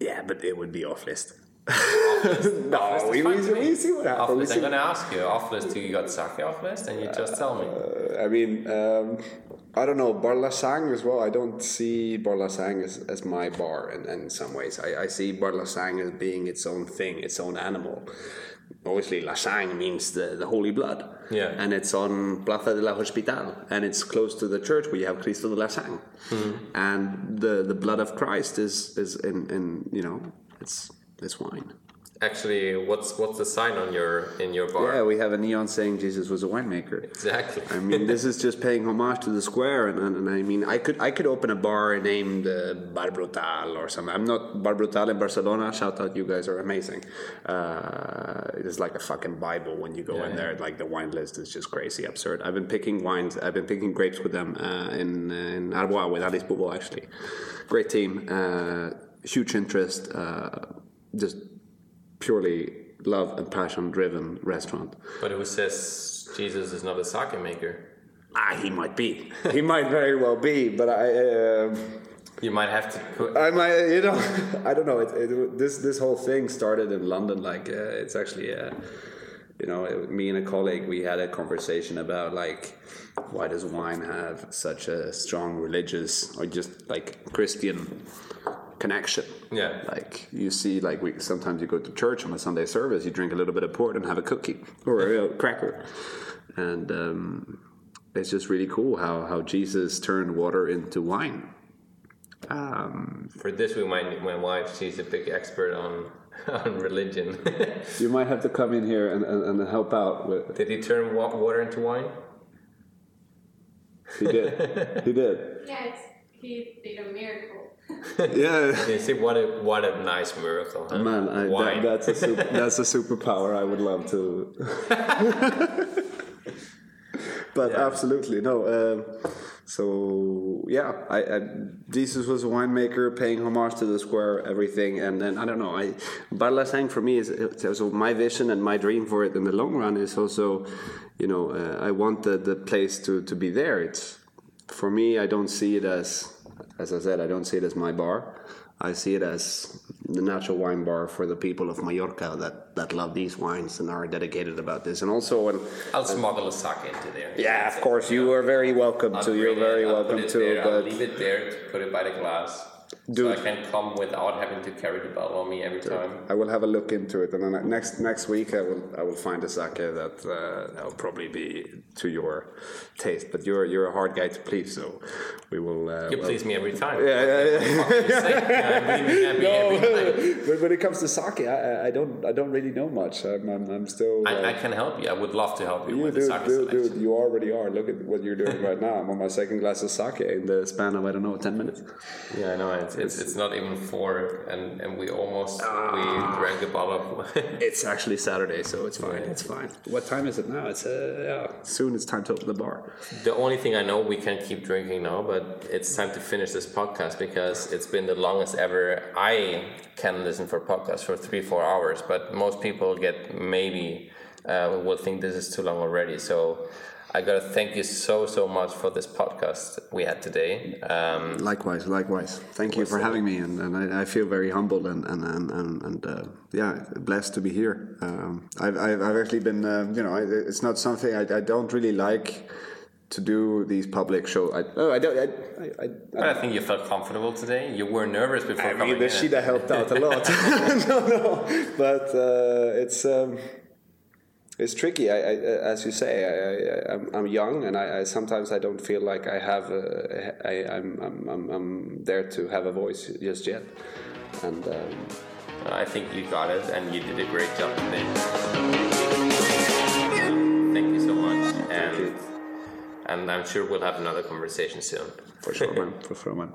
Speaker 2: yeah, but it would be off list.
Speaker 1: Off-list
Speaker 2: no,
Speaker 1: is
Speaker 2: we, we, we see what happens.
Speaker 1: Off-list, I'm gonna ask you. Off list, do you got sake off list? And you just tell me.
Speaker 2: Uh, I mean, um, I don't know. Barlasang as well. I don't see Barlasang as, as my bar in, in some ways. I, I see Barlasang as being its own thing, its own animal. Obviously, Lasang means the, the holy blood.
Speaker 1: Yeah.
Speaker 2: And it's on Plaza de la Hospital. And it's close to the church where you have Cristo de la Sang. Mm-hmm. And the, the blood of Christ is, is in, in, you know, it's, it's wine.
Speaker 1: Actually, what's what's the sign on your in your bar?
Speaker 2: Yeah, we have a neon saying Jesus was a winemaker.
Speaker 1: Exactly.
Speaker 2: I mean, this is just paying homage to the square, and, and, and I mean, I could I could open a bar named uh, Bar Brutal or something. I'm not Bar Brutal in Barcelona. Shout out, you guys are amazing. Uh, it is like a fucking bible when you go
Speaker 1: Yeah,
Speaker 2: in
Speaker 1: yeah.
Speaker 2: there. Like the wine list is just crazy, absurd. I've been picking wines. I've been picking grapes with them uh, in in Arbois with Alice Bouvot actually. Great team, uh, huge interest. Uh, just purely love and passion driven restaurant.
Speaker 1: But who says Jesus is not a sake maker?
Speaker 2: Ah, he might be. He might very well be, but I, um
Speaker 1: You might have to put.
Speaker 2: I might, you know, I don't know. It, it, this this whole thing started in London. Like, uh, it's actually, uh, you know, it- me and a colleague we had a conversation about like why does wine have such a strong religious or just like Christian connection?
Speaker 1: Yeah.
Speaker 2: Like you see, like we sometimes you go to church on a Sunday service, you drink a little bit of port and have a cookie or a cracker, and um, it's just really cool how how Jesus turned water into wine. Um,
Speaker 1: For this, we might need my wife. She's a big expert on on religion.
Speaker 2: you might have to come in here and, and, and help out with.
Speaker 1: Did he turn water into wine?
Speaker 2: He did. he did.
Speaker 3: Yeah, it's, he did a miracle.
Speaker 2: Yeah.
Speaker 1: You see, what a what a nice miracle, huh?
Speaker 2: Man, I, that, that's a super, that's a superpower I would love to. but absolutely no. Um, so yeah, I, I Jesus was a winemaker, paying homage to the square, everything, and then I don't know. I Barlasang for me is so my vision and my dream for it in the long run is also, you know, uh, I want the, the place to to be there. It's for me. I don't see it as, as I said, I don't see it as my bar. I see it as the natural wine bar for the people of Mallorca that, that love these wines and are dedicated about this. And also, when,
Speaker 1: I'll smuggle a sake into there.
Speaker 2: yeah, of course, you are very welcome
Speaker 1: I'll
Speaker 2: to. You're
Speaker 1: it,
Speaker 2: very
Speaker 1: put
Speaker 2: welcome
Speaker 1: it
Speaker 2: to.
Speaker 1: there, I'll leave it there to put it by the glass.
Speaker 2: Dude.
Speaker 1: So I can come without having to carry the bottle on me every time.
Speaker 2: I will have a look into it, and then next next week I will I will find a sake that uh, that will probably be to your taste. But you're you're a hard guy to please, so we will. Uh,
Speaker 1: You
Speaker 2: well-
Speaker 1: please me every time.
Speaker 2: Yeah, yeah, yeah.
Speaker 1: Fuck you say. I'm really every time.
Speaker 2: but when it comes to sake, I, I- don't I don't really know much. I'm I'm, I'm still.
Speaker 1: I, I
Speaker 2: uh,
Speaker 1: can help you. I would love to help you
Speaker 2: you
Speaker 1: with
Speaker 2: dude,
Speaker 1: the sake
Speaker 2: dude,
Speaker 1: selection.
Speaker 2: dude, you already are. Look at what you're doing right now. I'm on my second glass of sake in the span of I don't know ten minutes.
Speaker 1: Yeah, I know. It's, it's, it's not even four, and, and we almost we drank a bottle.
Speaker 2: It's actually Saturday, so it's fine. It's fine. What time is it now? It's uh, yeah. Soon it's time to open the bar.
Speaker 1: the only thing I know, we can keep drinking now, but it's time to finish this podcast because it's been the longest ever. I can listen for podcasts for three, four hours, but most people get maybe uh, will think this is too long already. So I gotta thank you so so much for this podcast we had today. Um,
Speaker 2: Likewise, likewise. Thank you for having me, and, and I, I feel very humbled and and and and, uh, yeah, blessed to be here. Um, I've, I've I've actually been, uh, you know, I, it's not something I, I don't really like to do these public shows. I, oh, I don't. I, I, I,
Speaker 1: But I think you felt comfortable today. You were nervous before
Speaker 2: I
Speaker 1: coming
Speaker 2: mean, the. Tschida helped out a lot. no, no, but uh, it's um, it's tricky. I, I, as you say, I, I, I'm, I'm young, and I, I sometimes I don't feel like I have. A, I, I'm, I'm, I'm, I'm there to have a voice just yet, and. Um,
Speaker 1: I think you got it, and you did a great job today. Thank you so much, and
Speaker 2: you.
Speaker 1: and I'm sure we'll have another conversation soon.
Speaker 2: for sure, man. For sure, man.